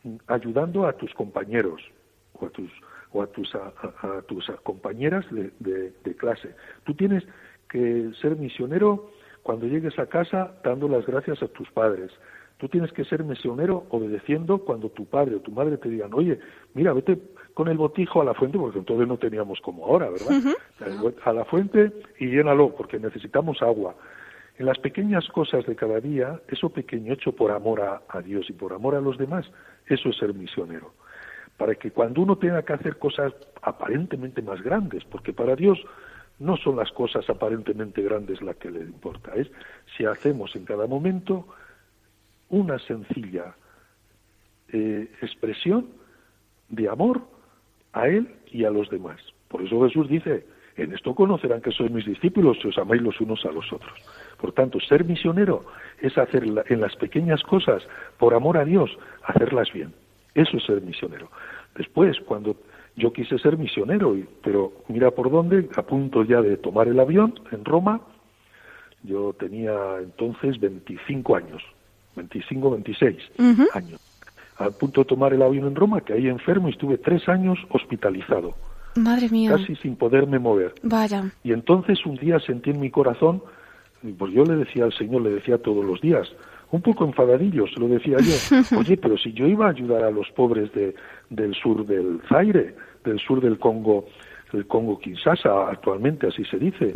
mm, ayudando a tus compañeros o a tus o a tus a, tus compañeras de, clase. Tú tienes que ser misionero cuando llegues a casa dando las gracias a tus padres. Tú tienes que ser misionero obedeciendo cuando tu padre o tu madre te digan, oye, mira, vete con el botijo a la fuente, porque entonces no teníamos como ahora, ¿verdad? A la fuente y llénalo, porque necesitamos agua. En las pequeñas cosas de cada día, eso pequeño hecho por amor a, Dios y por amor a los demás, eso es ser misionero. Para que cuando uno tenga que hacer cosas aparentemente más grandes, porque para Dios no son las cosas aparentemente grandes las que le importa, es si hacemos en cada momento una sencilla eh, expresión de amor a Él y a los demás. Por eso Jesús dice, en esto conocerán que sois mis discípulos si os amáis los unos a los otros. Por tanto, ser misionero es hacer en las pequeñas cosas, por amor a Dios, hacerlas bien. Eso es ser misionero. Después, cuando yo quise ser misionero, pero mira por dónde, a punto ya de tomar el avión en Roma, yo tenía entonces 25 años, 25, 26 años. A punto de tomar el avión en Roma, ahí enfermo y estuve tres años hospitalizado.
Madre mía.
Casi sin poderme mover.
Vaya.
Y entonces un día sentí en mi corazón pues yo le decía al Señor, le decía todos los días, un poco enfadadillo, se lo decía yo, oye, pero si yo iba a ayudar a los pobres de, del sur del Zaire, del sur del Congo, del Congo Kinshasa, actualmente así se dice,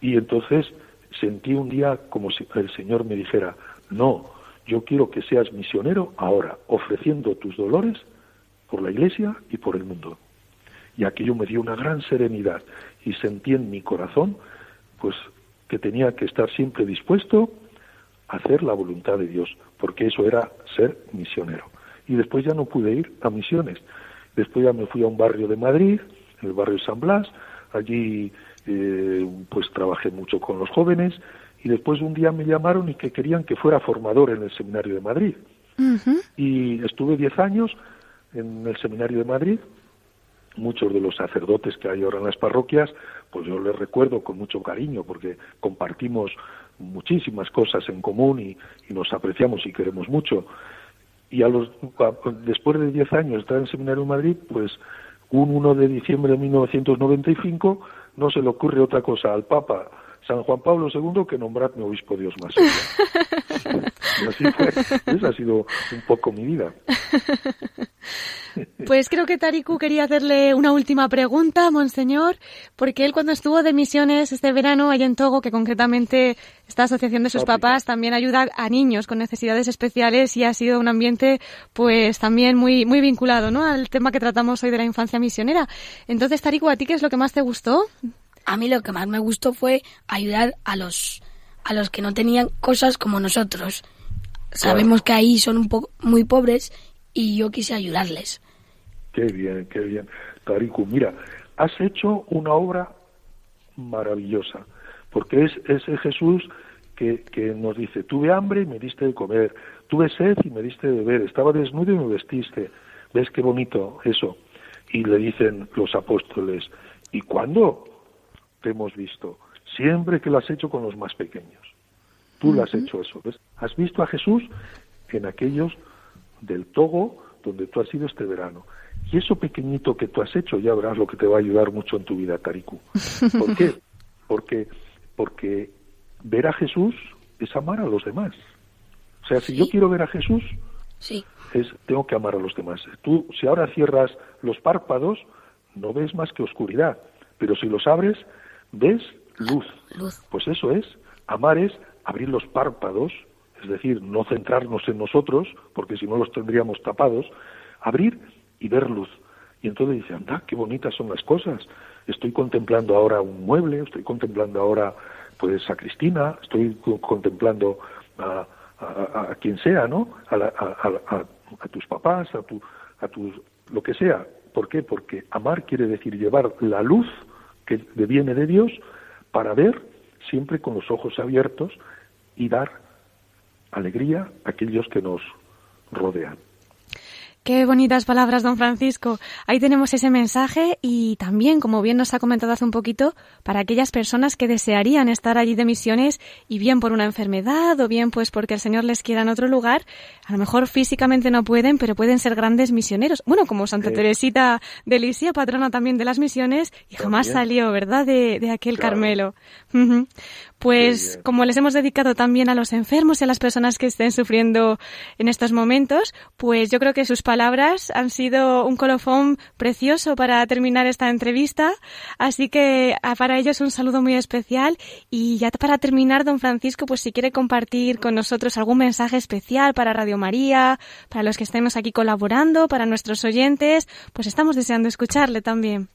y entonces sentí un día como si el Señor me dijera, no, yo quiero que seas misionero ahora, ofreciendo tus dolores por la Iglesia y por el mundo. Y aquello me dio una gran serenidad y sentí en mi corazón, pues que tenía que estar siempre dispuesto hacer la voluntad de Dios, porque eso era ser misionero. Y después ya no pude ir a misiones. Después ya me fui a un barrio de Madrid, en el barrio San Blas, allí eh, pues trabajé mucho con los jóvenes y después un día me llamaron y que querían que fuera formador en el seminario de Madrid. Y estuve diez años en el seminario de Madrid muchos de los sacerdotes que hay ahora en las parroquias, pues yo les recuerdo con mucho cariño porque compartimos muchísimas cosas en común y, nos apreciamos y queremos mucho. Y a los, después de 10 años de estar en el Seminario de Madrid, pues un 1 de diciembre de 1995 no se le ocurre otra cosa al Papa San Juan Pablo II que nombradme obispo Dios más. y así fue. Esa ha sido un poco mi vida.
Pues creo que Tariku quería hacerle una última pregunta, monseñor, porque él cuando estuvo de misiones este verano allá en Togo, que concretamente esta asociación de sus papás también ayuda a niños con necesidades especiales y ha sido un ambiente pues también muy muy vinculado, ¿no? al tema que tratamos hoy de la infancia misionera. Entonces, Tariku, ¿a ti qué es lo que más te gustó?
A mí lo que más me gustó fue ayudar a los a los que no tenían cosas como nosotros. Sabemos que ahí son un poco muy pobres y yo quise ayudarles.
Qué bien, qué bien. Tariku, mira, has hecho una obra maravillosa, porque es ese Jesús que, que nos dice, tuve hambre y me diste de comer, tuve sed y me diste de beber, estaba desnudo y me vestiste. ¿Ves qué bonito eso? Y le dicen los apóstoles, ¿y cuándo te hemos visto? Siempre que lo has hecho con los más pequeños. Tú lo has hecho eso. ¿ves? Has visto a Jesús en aquellos del Togo donde tú has ido este verano. Y eso pequeñito que tú has hecho, ya verás lo que te va a ayudar mucho en tu vida, Tariku. ¿Por qué? Porque, porque ver a Jesús es amar a los demás. O sea, si yo quiero ver a Jesús,
Sí.
es tengo que amar a los demás. Tú, si ahora cierras los párpados, no ves más que oscuridad, pero si los abres, ves luz.
Luz.
Pues eso es, amar es abrir los párpados, es decir, no centrarnos en nosotros, porque si no los tendríamos tapados, abrir y ver luz. Y entonces dice, anda, qué bonitas son las cosas. Estoy contemplando ahora un mueble, estoy contemplando ahora pues a Cristina, estoy co- contemplando a, a- quien sea, ¿no? A, la- a tus papás, a tu, a tus, lo que sea. ¿Por qué? Porque amar quiere decir llevar la luz que viene de Dios para ver siempre con los ojos abiertos y dar alegría a aquellos que nos rodean.
Qué bonitas palabras, don Francisco. Ahí tenemos ese mensaje y también, como bien nos ha comentado hace un poquito, para aquellas personas que desearían estar allí de misiones y bien por una enfermedad o bien pues porque el Señor les quiera en otro lugar, a lo mejor físicamente no pueden, pero pueden ser grandes misioneros. Bueno, como Santa
Eh.
Teresita de Lisia, patrona también de las misiones, y jamás salió, ¿verdad?, de, de aquel
Claro.
Carmelo. Pues como les hemos dedicado también a los enfermos y a las personas que estén sufriendo en estos momentos, pues yo creo que sus palabras han sido un colofón precioso para terminar esta entrevista. Así que ah, para ellos un saludo muy especial. Y ya para terminar, don Francisco, pues si quiere compartir con nosotros algún mensaje especial para Radio María, para los que estemos aquí colaborando, para nuestros oyentes, pues estamos deseando escucharle también.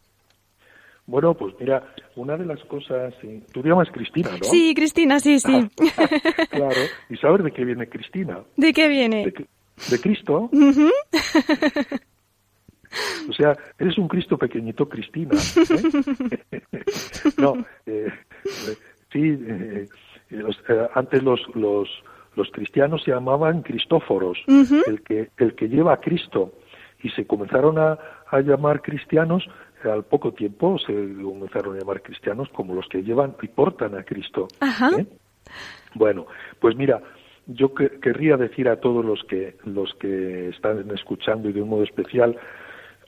Bueno, pues mira, una de las cosas, sí, tú te llamas Cristina, ¿no?
Sí, Cristina, sí, sí.
claro, y sabes de qué viene Cristina,
¿De qué viene?
de, de Cristo. O sea, eres un Cristo pequeñito, Cristina. ¿eh? no, eh, eh, sí, eh, los- eh, antes los, los, los cristianos se llamaban Cristóforos, el, que, el que lleva a Cristo, y se comenzaron a, a llamar cristianos, eh, al poco tiempo se comenzaron a llamar cristianos como los que llevan y portan a Cristo.
Ajá.
¿eh? Bueno, pues mira, yo que- querría decir a todos los que los que están escuchando y de un modo especial,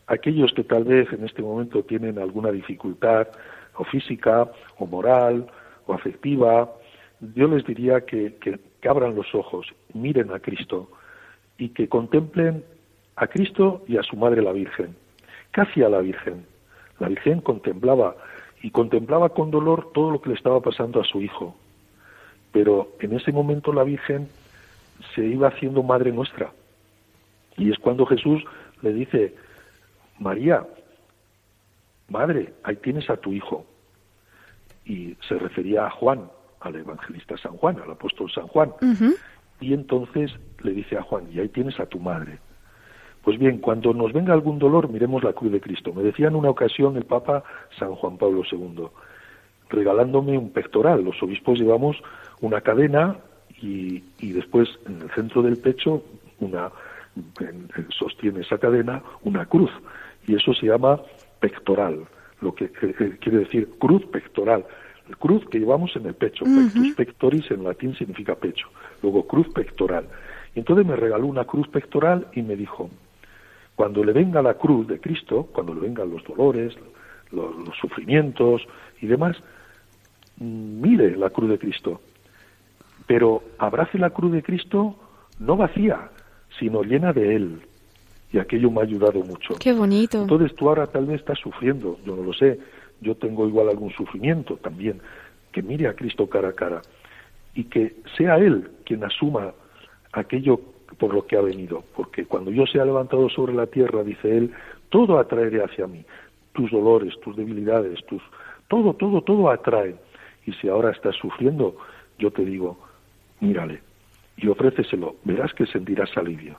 aquellos que tal vez en este momento tienen alguna dificultad o física o moral o afectiva, yo les diría que, que- que abran los ojos, miren a Cristo y que contemplen a Cristo y a su Madre la Virgen. ¿Qué hacía la Virgen? La Virgen contemplaba y contemplaba con dolor todo lo que le estaba pasando a su hijo. Pero en ese momento la Virgen se iba haciendo Madre nuestra. Y es cuando Jesús le dice, María, Madre, ahí tienes a tu hijo. Y se refería a Juan, al evangelista San Juan, al apóstol San Juan. Y entonces le dice a Juan, y ahí tienes a tu madre. Pues bien, cuando nos venga algún dolor, miremos la cruz de Cristo. Me decía en una ocasión el Papa San Juan Pablo II, regalándome un pectoral. Los obispos llevamos una cadena y, y después en el centro del pecho una en- en- sostiene esa cadena una cruz y eso se llama pectoral, lo que eh, eh, quiere decir cruz pectoral. El cruz que llevamos en el pecho, pectus pectoris en latín significa pecho, luego cruz pectoral. Y entonces me regaló una cruz pectoral y me dijo, cuando le venga la cruz de Cristo, cuando le vengan los dolores, los, los sufrimientos y demás, mm, mire la cruz de Cristo, pero abrace la cruz de Cristo no vacía, sino llena de Él. Y aquello me ha ayudado mucho.
Qué bonito.
Entonces tú ahora tal vez estás sufriendo, yo no lo sé, yo tengo igual algún sufrimiento también, que mire a Cristo cara a cara y que sea Él quien asuma aquello por lo que ha venido, porque cuando yo sea levantado sobre la tierra, dice Él, todo atraeré hacia mí, tus dolores, tus debilidades, tus todo, todo, todo atrae. Y si ahora estás sufriendo, yo te digo, mírale y ofréceselo, verás que sentirás alivio.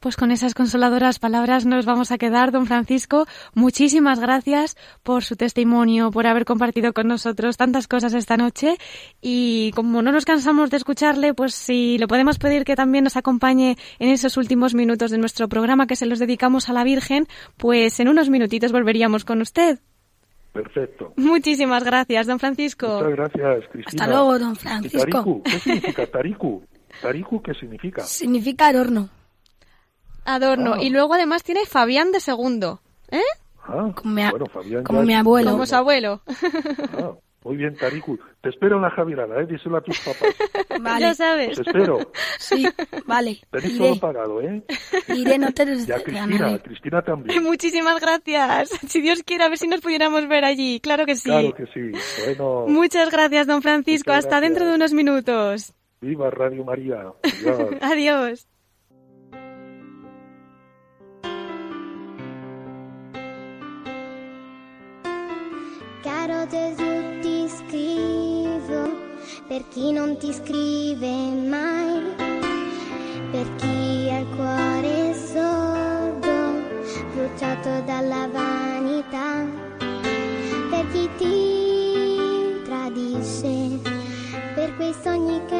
Pues con esas consoladoras palabras nos vamos a quedar, don Francisco. Muchísimas gracias por su testimonio, por haber compartido con nosotros tantas cosas esta noche. Y como no nos cansamos de escucharle, pues si le podemos pedir que también nos acompañe en esos últimos minutos de nuestro programa que se los dedicamos a la Virgen, pues en unos minutitos volveríamos con usted.
Perfecto.
Muchísimas gracias, don Francisco.
Muchas gracias, Cristina.
Hasta luego, don
¿Y
Francisco.
Tariku? ¿Qué significa Tariku? ¿Tariku qué significa?
Significa adorno.
Adorno.
Ah.
Y luego además tiene Fabián de segundo. ¿Eh?
Ah,
Como mi a-
bueno, Fabián
como mi abuelo.
Como su abuelo.
Ah, Muy bien, Tariku. Te espero en la Javierada, ¿eh? Díselo a tus papás.
Vale.
Ya sabes.
Te espero.
Sí, vale.
Tenéis todo pagado, ¿eh?
Iré, no te
Y a Cristina, a Cristina también.
Muchísimas gracias. Si Dios quiere, a ver si nos pudiéramos ver allí. Claro que sí.
Claro que sí. Bueno,
Muchas gracias, don Francisco.
Muchas
Hasta dentro de unos minutos.
viva Radio María. Adiós.
Adiós.
Caro Gesù ti scrivo. Per chi non ti scrive mai, per chi ha il cuore sordo, bruciato dalla vanità, per chi ti tradisce, per quei sogni che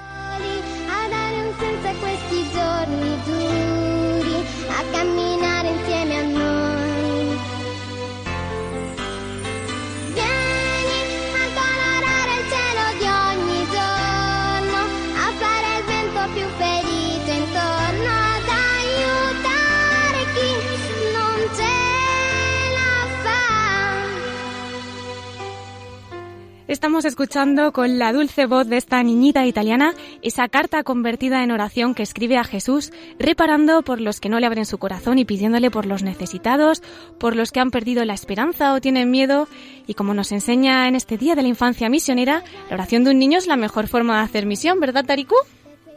Escuchando con la dulce voz de esta niñita italiana esa carta convertida en oración que escribe a Jesús, reparando por los que no le abren su corazón y pidiéndole por los necesitados, por los que han perdido la esperanza o tienen miedo. Y como nos enseña en este Día de la Infancia Misionera, la oración de un niño es la mejor forma de hacer misión, ¿verdad, Tariku?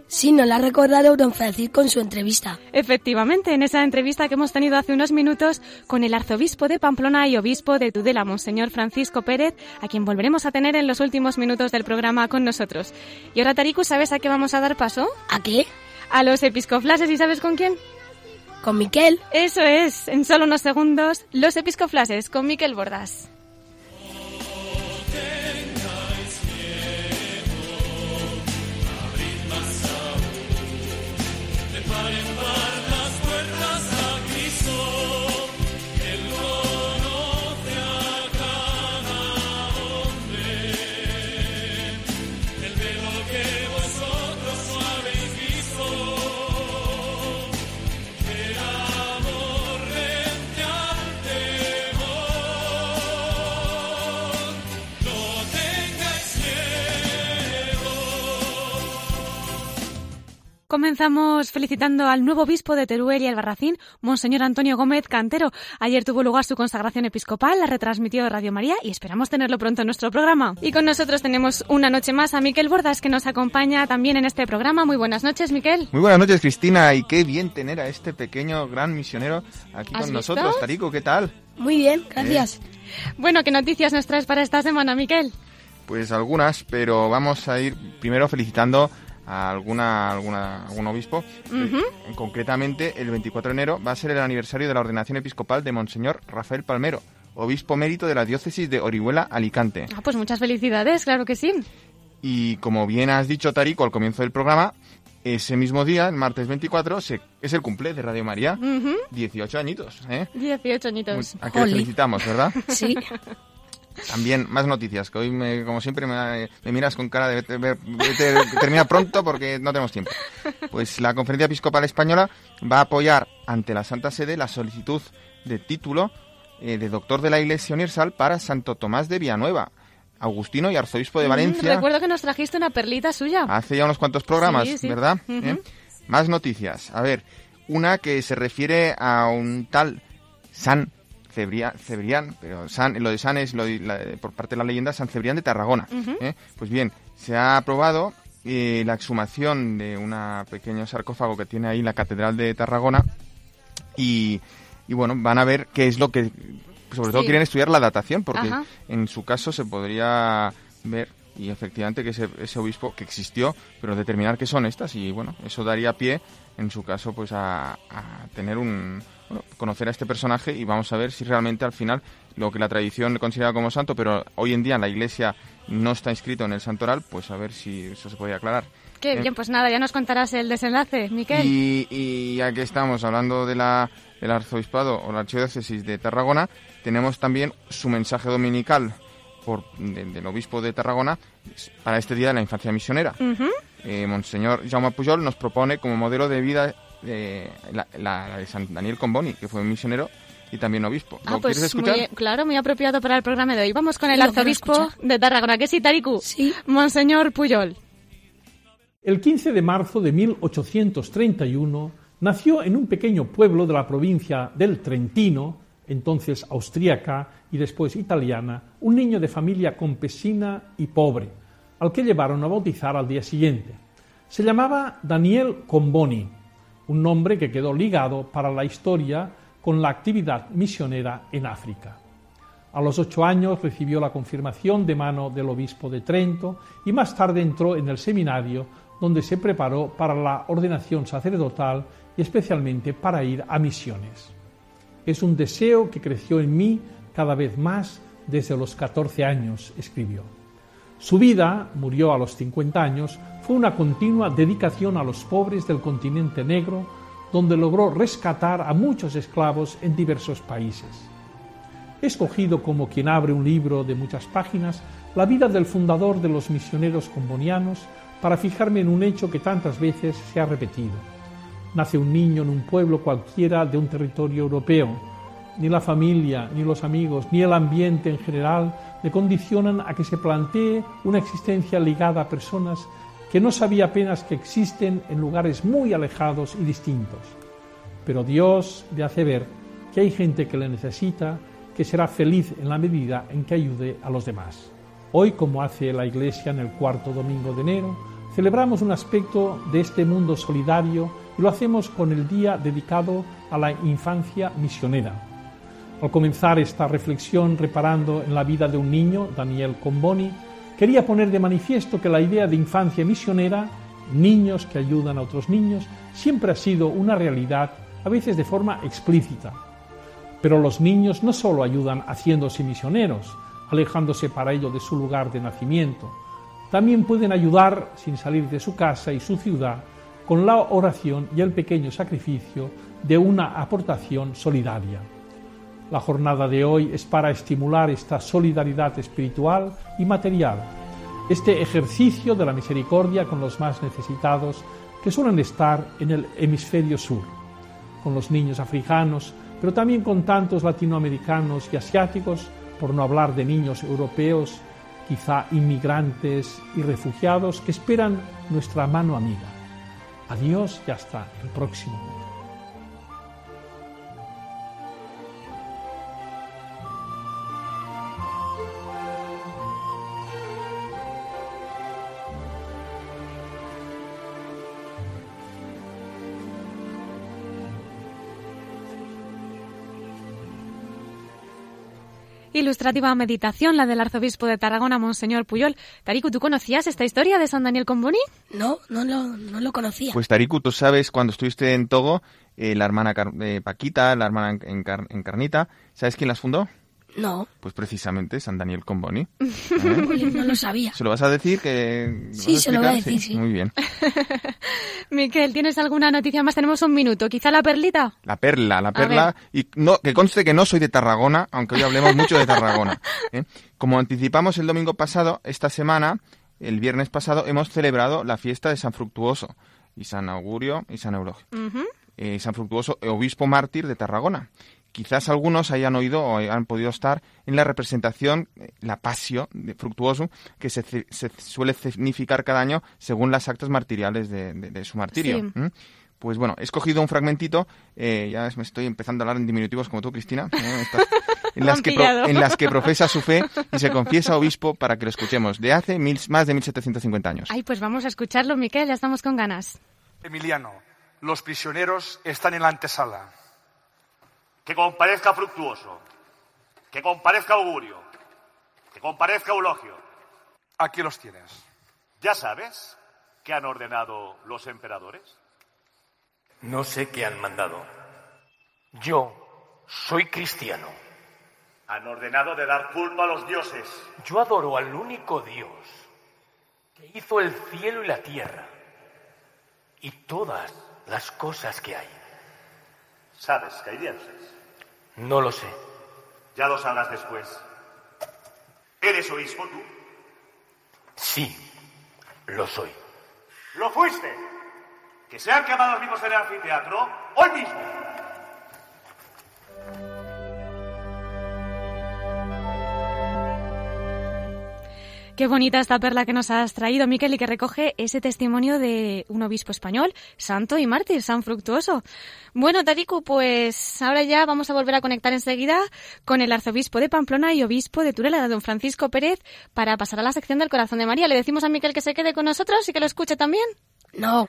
Sí, nos lo ha recordado don Francisco en su entrevista.
Efectivamente, en esa entrevista que hemos tenido hace unos minutos con el arzobispo de Pamplona y obispo de Tudela, Monseñor Francisco Pérez, a quien volveremos a tener en los últimos minutos del programa con nosotros. Y ahora, Tariku, ¿sabes a qué vamos a dar paso?
¿A qué?
A los episcoflases, ¿y sabes con quién?
Con Miquel.
Eso es, en solo unos segundos, los episcoflases con Miquel Bordas. Comenzamos felicitando al nuevo obispo de Teruel y Albarracín, Monseñor Antonio Gómez Cantero. Ayer tuvo lugar su consagración episcopal, la retransmitió Radio María y esperamos tenerlo pronto en nuestro programa. Y con nosotros tenemos una noche más a Miquel Bordas, que nos acompaña también en este programa. Muy buenas noches, Miquel.
Muy buenas noches, Cristina, y qué bien tener a este pequeño gran misionero aquí
¿Has
con
visto?
nosotros. Tarico, ¿qué tal?
Muy bien, gracias.
Bueno, ¿qué noticias nos traes para esta semana, Miquel?
Pues algunas, pero vamos a ir primero felicitando a alguna, alguna algún obispo. Eh, Concretamente, el 24 de enero va a ser el aniversario de la ordenación episcopal de Monseñor Rafael Palmero, obispo mérito de la diócesis de Orihuela, Alicante.
Ah, pues muchas felicidades, claro que sí.
Y como bien has dicho, Tarico, al comienzo del programa, ese mismo día, el martes 24, se- es el cumple de Radio María.
Ujú.
18 añitos, ¿eh?
18 añitos.
A que felicitamos, ¿verdad?
Sí.
También más noticias, que hoy, me- como siempre, me, me miras con cara de vete- ve- vete- termina pronto porque no tenemos tiempo. Pues la Conferencia Episcopal Española va a apoyar ante la Santa Sede la solicitud de título eh, de doctor de la Iglesia Universal para Santo Tomás de Villanueva, agustino y arzobispo de
Mm,
Valencia.
recuerdo que nos trajiste una perlita suya.
Hace ya unos cuantos programas,
Sí, sí.
¿verdad? ¿Eh? Más noticias. A ver, una que se refiere a un tal San Cebrián, Cebrián pero San, lo de San es lo de- la- por parte de la leyenda San Cebrián de Tarragona. ¿eh? Pues bien, se ha aprobado eh, la exhumación de un pequeño sarcófago que tiene ahí la Catedral de Tarragona y, y bueno, van a ver qué es lo que... Sobre todo quieren estudiar la datación, porque
Ajá.
en su caso se podría ver y efectivamente que ese, ese obispo que existió, pero determinar qué son estas y bueno, eso daría pie en su caso pues a, a tener un bueno, conocer a este personaje y vamos a ver si realmente al final lo que la tradición considera como santo, pero hoy en día la Iglesia no está inscrito en el santoral, pues a ver si eso se podría aclarar.
Qué
Eh,
bien, pues nada, ya nos contarás el desenlace, Miquel.
y, y ya que estamos hablando de la, del arzobispado o la archidiócesis de Tarragona, tenemos también su mensaje dominical por, de- del obispo de Tarragona para este Día de la Infancia Misionera. Eh, Monseñor Jaume Pujol nos propone como modelo de vida eh, la, la- la de San Daniel Comboni, que fue misionero y también obispo. ¿Lo
Ah, pues
quieres escuchar?
muy, claro, muy apropiado para el programa de hoy. Vamos con el arzobispo de Tarragona, que sí, Tariku.
Sí.
Monseñor Puyol.
El 15 de marzo de 1831 nació en un pequeño pueblo de la provincia del Trentino, entonces austríaca y después italiana, un niño de familia campesina y pobre, al que llevaron a bautizar al día siguiente. Se llamaba Daniel Comboni, un nombre que quedó ligado para la historia con la actividad misionera en África. A los ocho años recibió la confirmación de mano del obispo de Trento y más tarde entró en el seminario donde se preparó para la ordenación sacerdotal y especialmente para ir a misiones. Es un deseo que creció en mí cada vez más desde los 14 años, escribió. Su vida, murió a los 50 años, fue una continua dedicación a los pobres del continente negro, donde logró rescatar a muchos esclavos en diversos países. Escogido como quien abre un libro de muchas páginas la vida del fundador de los misioneros combonianos para fijarme en un hecho que tantas veces se ha repetido. Nace un niño en un pueblo cualquiera de un territorio europeo. Ni la familia, ni los amigos, ni el ambiente en general le condicionan a que se plantee una existencia ligada a personas que no sabía apenas que existen en lugares muy alejados y distintos. Pero Dios le hace ver que hay gente que le necesita, que será feliz en la medida en que ayude a los demás. Hoy, como hace la Iglesia en el cuarto domingo de enero, celebramos un aspecto de este mundo solidario y lo hacemos con el día dedicado a la infancia misionera. Al comenzar esta reflexión reparando en la vida de un niño, Daniel Comboni, quería poner de manifiesto que la idea de infancia misionera, niños que ayudan a otros niños, siempre ha sido una realidad, a veces de forma explícita. Pero los niños no solo ayudan haciéndose misioneros, alejándose para ello de su lugar de nacimiento, también pueden ayudar sin salir de su casa y su ciudad con la oración y el pequeño sacrificio de una aportación solidaria. La jornada de hoy es para estimular esta solidaridad espiritual y material, este ejercicio de la misericordia con los más necesitados que suelen estar en el hemisferio sur, con los niños africanos, pero también con tantos latinoamericanos y asiáticos, por no hablar de niños europeos, quizá inmigrantes y refugiados que esperan nuestra mano amiga. Adiós y hasta el próximo.
Ilustrativa meditación, la del arzobispo de Tarragona, Monseñor Puyol. Tariku, ¿tú conocías esta historia de San Daniel Comboni?
No, no lo, no lo conocía.
Pues Tariku, tú sabes, cuando estuviste en Togo, eh, la hermana Car- eh, Paquita, la hermana Encar- Encarnita, ¿sabes quién las fundó?
No,
Pues precisamente San Daniel Comboni. ¿Eh?
Jolín, no lo sabía.
¿Se lo vas a decir? Que, ¿lo
Sí, se lo voy a decir, sí.
Muy bien.
Miquel, ¿tienes alguna noticia más? Tenemos un minuto. ¿Quizá la perlita?
La perla, la perla. Y no, que conste que no soy de Tarragona, aunque hoy hablemos mucho de Tarragona. ¿eh? Como anticipamos el domingo pasado, esta semana, el viernes pasado, hemos celebrado la fiesta de San Fructuoso, y San Augurio y San Eulogio. Eh, San Fructuoso, obispo mártir de Tarragona. Quizás algunos hayan oído o hayan podido estar en la representación, eh, la pasio de Fructuoso, que se, se suele significar cada año según las actas martiriales de, de- de su martirio. Pues bueno, he escogido un fragmentito, eh, ya me estoy empezando a hablar en diminutivos como tú, Cristina, ¿eh? Estas- en, las que pro- en las que profesa su fe y se confiesa obispo para que lo escuchemos, de hace mil- más de 1750 años.
Ay, pues vamos a escucharlo, Miquel, ya estamos con ganas.
Emiliano, los prisioneros están en la antesala.
Que comparezca Fructuoso. Que comparezca Augurio. Que comparezca Eulogio.
Aquí los tienes.
¿Ya sabes qué han ordenado los emperadores?
No sé qué han mandado. Yo soy cristiano.
Han ordenado de dar culto a los dioses.
Yo adoro al único Dios que hizo el cielo y la tierra y todas las cosas que hay.
¿Sabes que hay dioses?
No lo sé.
Ya lo sabrás después. ¿Eres obispo tú?
Sí, lo soy.
¿Lo fuiste? Que sean quemados vivos en el anfiteatro hoy mismo.
Qué bonita esta perla que nos has traído, Miquel, y que recoge ese testimonio de un obispo español, santo y mártir, San Fructuoso. Bueno, Tariku, pues ahora ya vamos a volver a conectar enseguida con el arzobispo de Pamplona y obispo de Turela, don Francisco Pérez, para pasar a la sección del corazón de María. Le decimos a Miquel que se quede con nosotros y que lo escuche también.
No,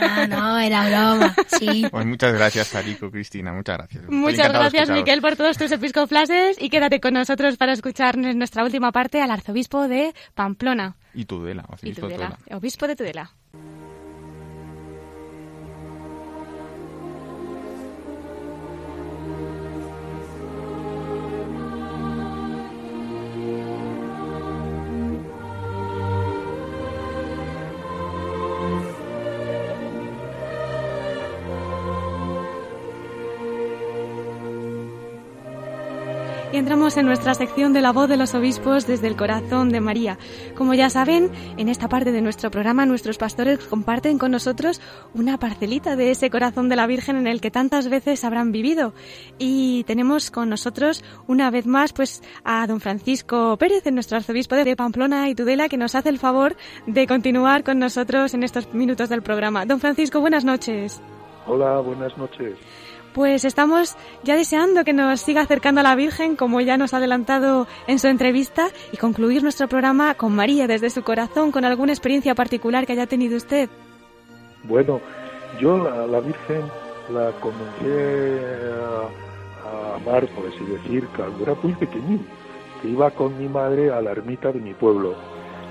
no, no, era broma, sí.
Pues muchas gracias, Tarico, Cristina, muchas gracias.
Muchas
de
gracias. Miquel, por todos tus episcoflases y quédate con nosotros para escuchar nuestra última parte al arzobispo de Pamplona
Y Tudela,
y
arzobispo de
Tudela,
Tudela.
obispo de Tudela. Y entramos en nuestra sección de la voz de los obispos desde el corazón de María. Como ya saben, en esta parte de nuestro programa nuestros pastores comparten con nosotros una parcelita de ese corazón de la Virgen en el que tantas veces habrán vivido. Y tenemos con nosotros una vez más pues a don Francisco Pérez, nuestro arzobispo de Pamplona y Tudela, que nos hace el favor de continuar con nosotros en estos minutos del programa. Don Francisco, buenas noches.
Hola, buenas noches.
Pues estamos ya deseando que nos siga acercando a la Virgen, como ya nos ha adelantado en su entrevista, y concluir nuestro programa con María desde su corazón, con alguna experiencia particular que haya tenido usted.
Bueno, yo a la Virgen la comencé a, a amar, por así decir, cuando era muy pequeñín, que iba con mi madre a la ermita de mi pueblo.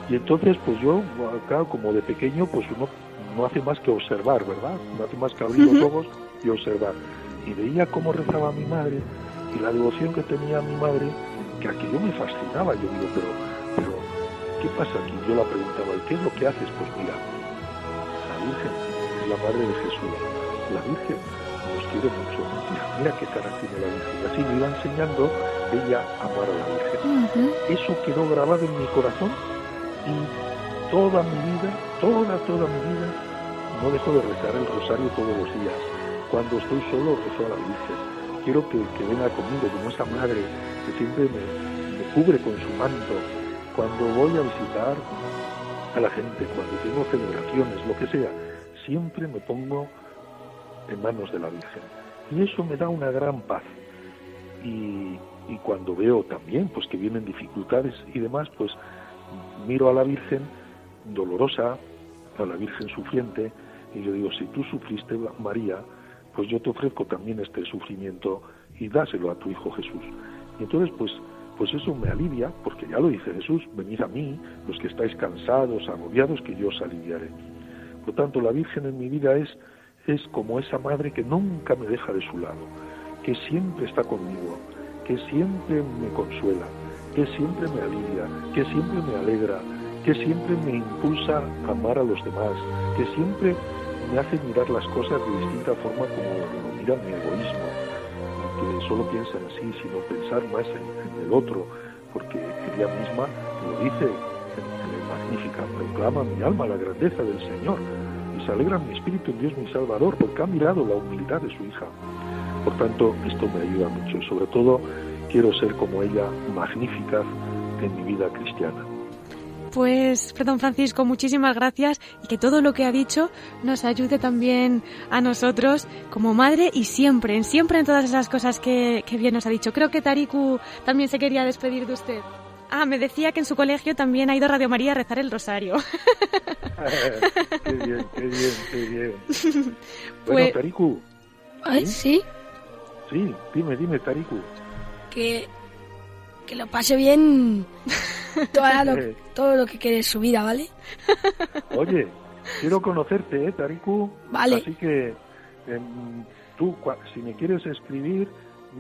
Y entonces, pues yo, claro, como de pequeño, pues uno no hace más que observar, ¿verdad? No hace más que abrir los ojos y observar. Y veía cómo rezaba mi madre y la devoción que tenía mi madre, que aquello me fascinaba. Yo digo, pero, pero, ¿qué pasa aquí? Yo la preguntaba, ¿y qué es lo que haces? Pues mira, la Virgen es la madre de Jesús. La Virgen nos quiere mucho. Mira, mira qué cara tiene la Virgen. Y así me iba enseñando ella a amar a la Virgen. Eso quedó grabado en mi corazón y toda mi vida, toda, toda mi vida, no dejo de rezar el rosario todos los días. Cuando estoy solo, rezo a la Virgen. Quiero que, que venga conmigo como esa madre que siempre me, me cubre con su manto. Cuando voy a visitar a la gente, cuando tengo celebraciones, lo que sea, siempre me pongo en manos de la Virgen. Y eso me da una gran paz. Y, y cuando veo también pues que vienen dificultades y demás, pues miro a la Virgen dolorosa, a la Virgen sufriente, y le digo, si tú sufriste, María, pues yo te ofrezco también este sufrimiento y dáselo a tu Hijo Jesús. Y entonces, pues, pues eso me alivia, porque ya lo dice Jesús, venid a mí, los que estáis cansados, agobiados, que yo os aliviaré. Por tanto, la Virgen en mi vida es, es como esa madre que nunca me deja de su lado, que siempre está conmigo, que siempre me consuela, que siempre me alivia, que siempre me alegra, que siempre me impulsa a amar a los demás, que siempre me hace mirar las cosas de distinta forma como lo mira mi egoísmo, que solo piensa en sí, sino pensar más en, el otro, porque ella misma lo dice en, en Magnífica, proclama mi alma la grandeza del Señor y se alegra mi espíritu en Dios mi Salvador, porque ha mirado la humildad de su hija. Por tanto, esto me ayuda mucho y sobre todo quiero ser como ella, magnífica en mi vida cristiana.
Pues, perdón Francisco, muchísimas gracias y que todo lo que ha dicho nos ayude también a nosotros como madre y siempre, siempre en todas esas cosas que, que bien nos ha dicho. Creo que Tariku también se quería despedir de usted. Ah, me decía que en su colegio también ha ido Radio María a rezar el rosario.
qué bien, qué bien, qué bien.
Pues-
Bueno, Tariku,
Ay, sí,
sí, dime, dime, Tariku.
que, que lo pase bien toda lo-
Eh.
todo lo que quede en su vida, ¿vale?
Oye, quiero conocerte, ¿eh, Tariku?
Vale.
Así que em, tú, si me quieres escribir,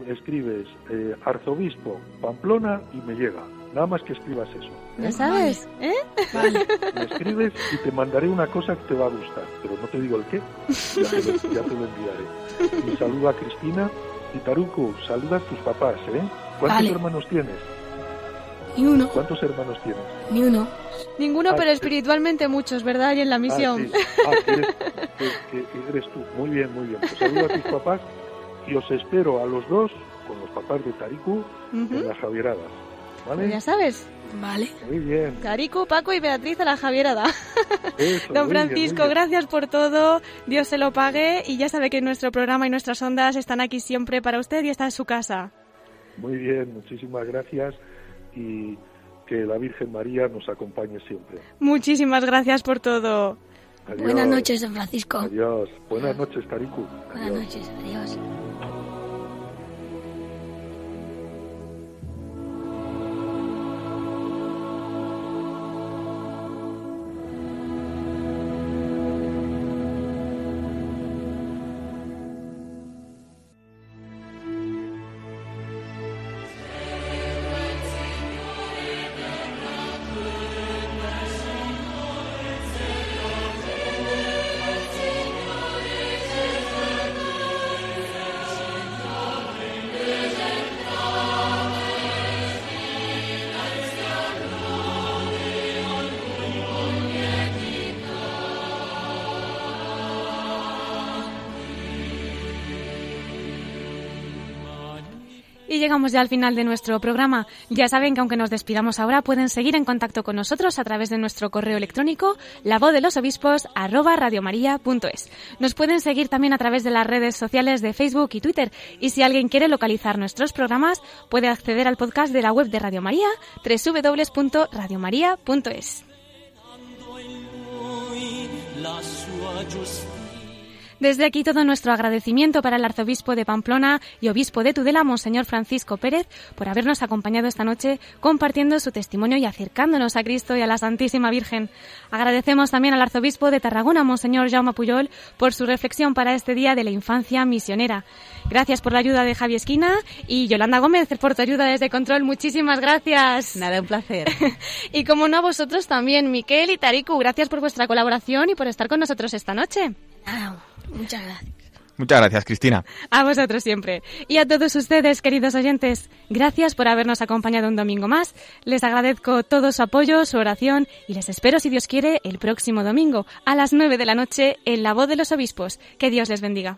escribes eh, arzobispo Pamplona y me llega. Nada más que escribas eso.
¿Ya sabes? ¿Eh?
Vale,
Me escribes y te mandaré una cosa que te va a gustar, pero no te digo el qué, ya te lo, ya te lo enviaré. Y saluda a Cristina y Taruku, saluda a tus papás, ¿eh? ¿Cuántos
Vale.
hermanos tienes?
ni uno,
¿Cuántos hermanos tienes?
ni uno.
Ninguno,
Ah,
pero
sí.
espiritualmente muchos, ¿verdad? Y en la misión.
Ah, sí. Ah, que eres, que- que eres tú. Muy bien, muy bien. Pues saluda a tus papás y os espero a los dos, con los papás de Tariku, en
Ujú.
las Javieradas.
Pues
¿Vale?
ya sabes,
Vale,
Muy bien.
Tariku, Paco y Beatriz a la Javierada.
Eso,
Don
muy bien, muy
Francisco,
bien.
gracias por todo. Dios se lo pague. Y ya sabe que nuestro programa y nuestras ondas están aquí siempre para usted y está en su casa.
Muy bien, muchísimas gracias y que la Virgen María nos acompañe siempre.
Muchísimas gracias por todo.
Adiós.
buenas noches, don Francisco.
Adiós. Buenas noches, Tariku.
Buenas noches, adiós.
Llegamos ya al final de nuestro programa. Ya saben que aunque nos despidamos ahora, pueden seguir en contacto con nosotros a través de nuestro correo electrónico, la voz de los obispos, arroba. Nos pueden seguir también a través de las redes sociales de Facebook y Twitter. Y si alguien quiere localizar nuestros programas, puede acceder al podcast de la web de Radio María, www.radiomaria.es. Desde aquí todo nuestro agradecimiento para el arzobispo de Pamplona y obispo de Tudela, Monseñor Francisco Pérez, por habernos acompañado esta noche compartiendo su testimonio y acercándonos a Cristo y a la Santísima Virgen. Agradecemos también al arzobispo de Tarragona, Monseñor Jaume Puyol, por su reflexión para este día de la infancia misionera. Gracias por la ayuda de Javi Esquina y Yolanda Gómez por tu ayuda desde Control. Muchísimas gracias.
Nada, un placer.
y como no a vosotros también, Miquel y Tariku, gracias por vuestra colaboración y por estar con nosotros esta noche.
Nada, muchas gracias.
Muchas gracias, Cristina.
A vosotros siempre. Y a todos ustedes, queridos oyentes, gracias por habernos acompañado un domingo más. Les agradezco todo su apoyo, su oración y les espero, si Dios quiere, el próximo domingo a las 9 de la noche en La Voz de los Obispos. Que Dios les bendiga.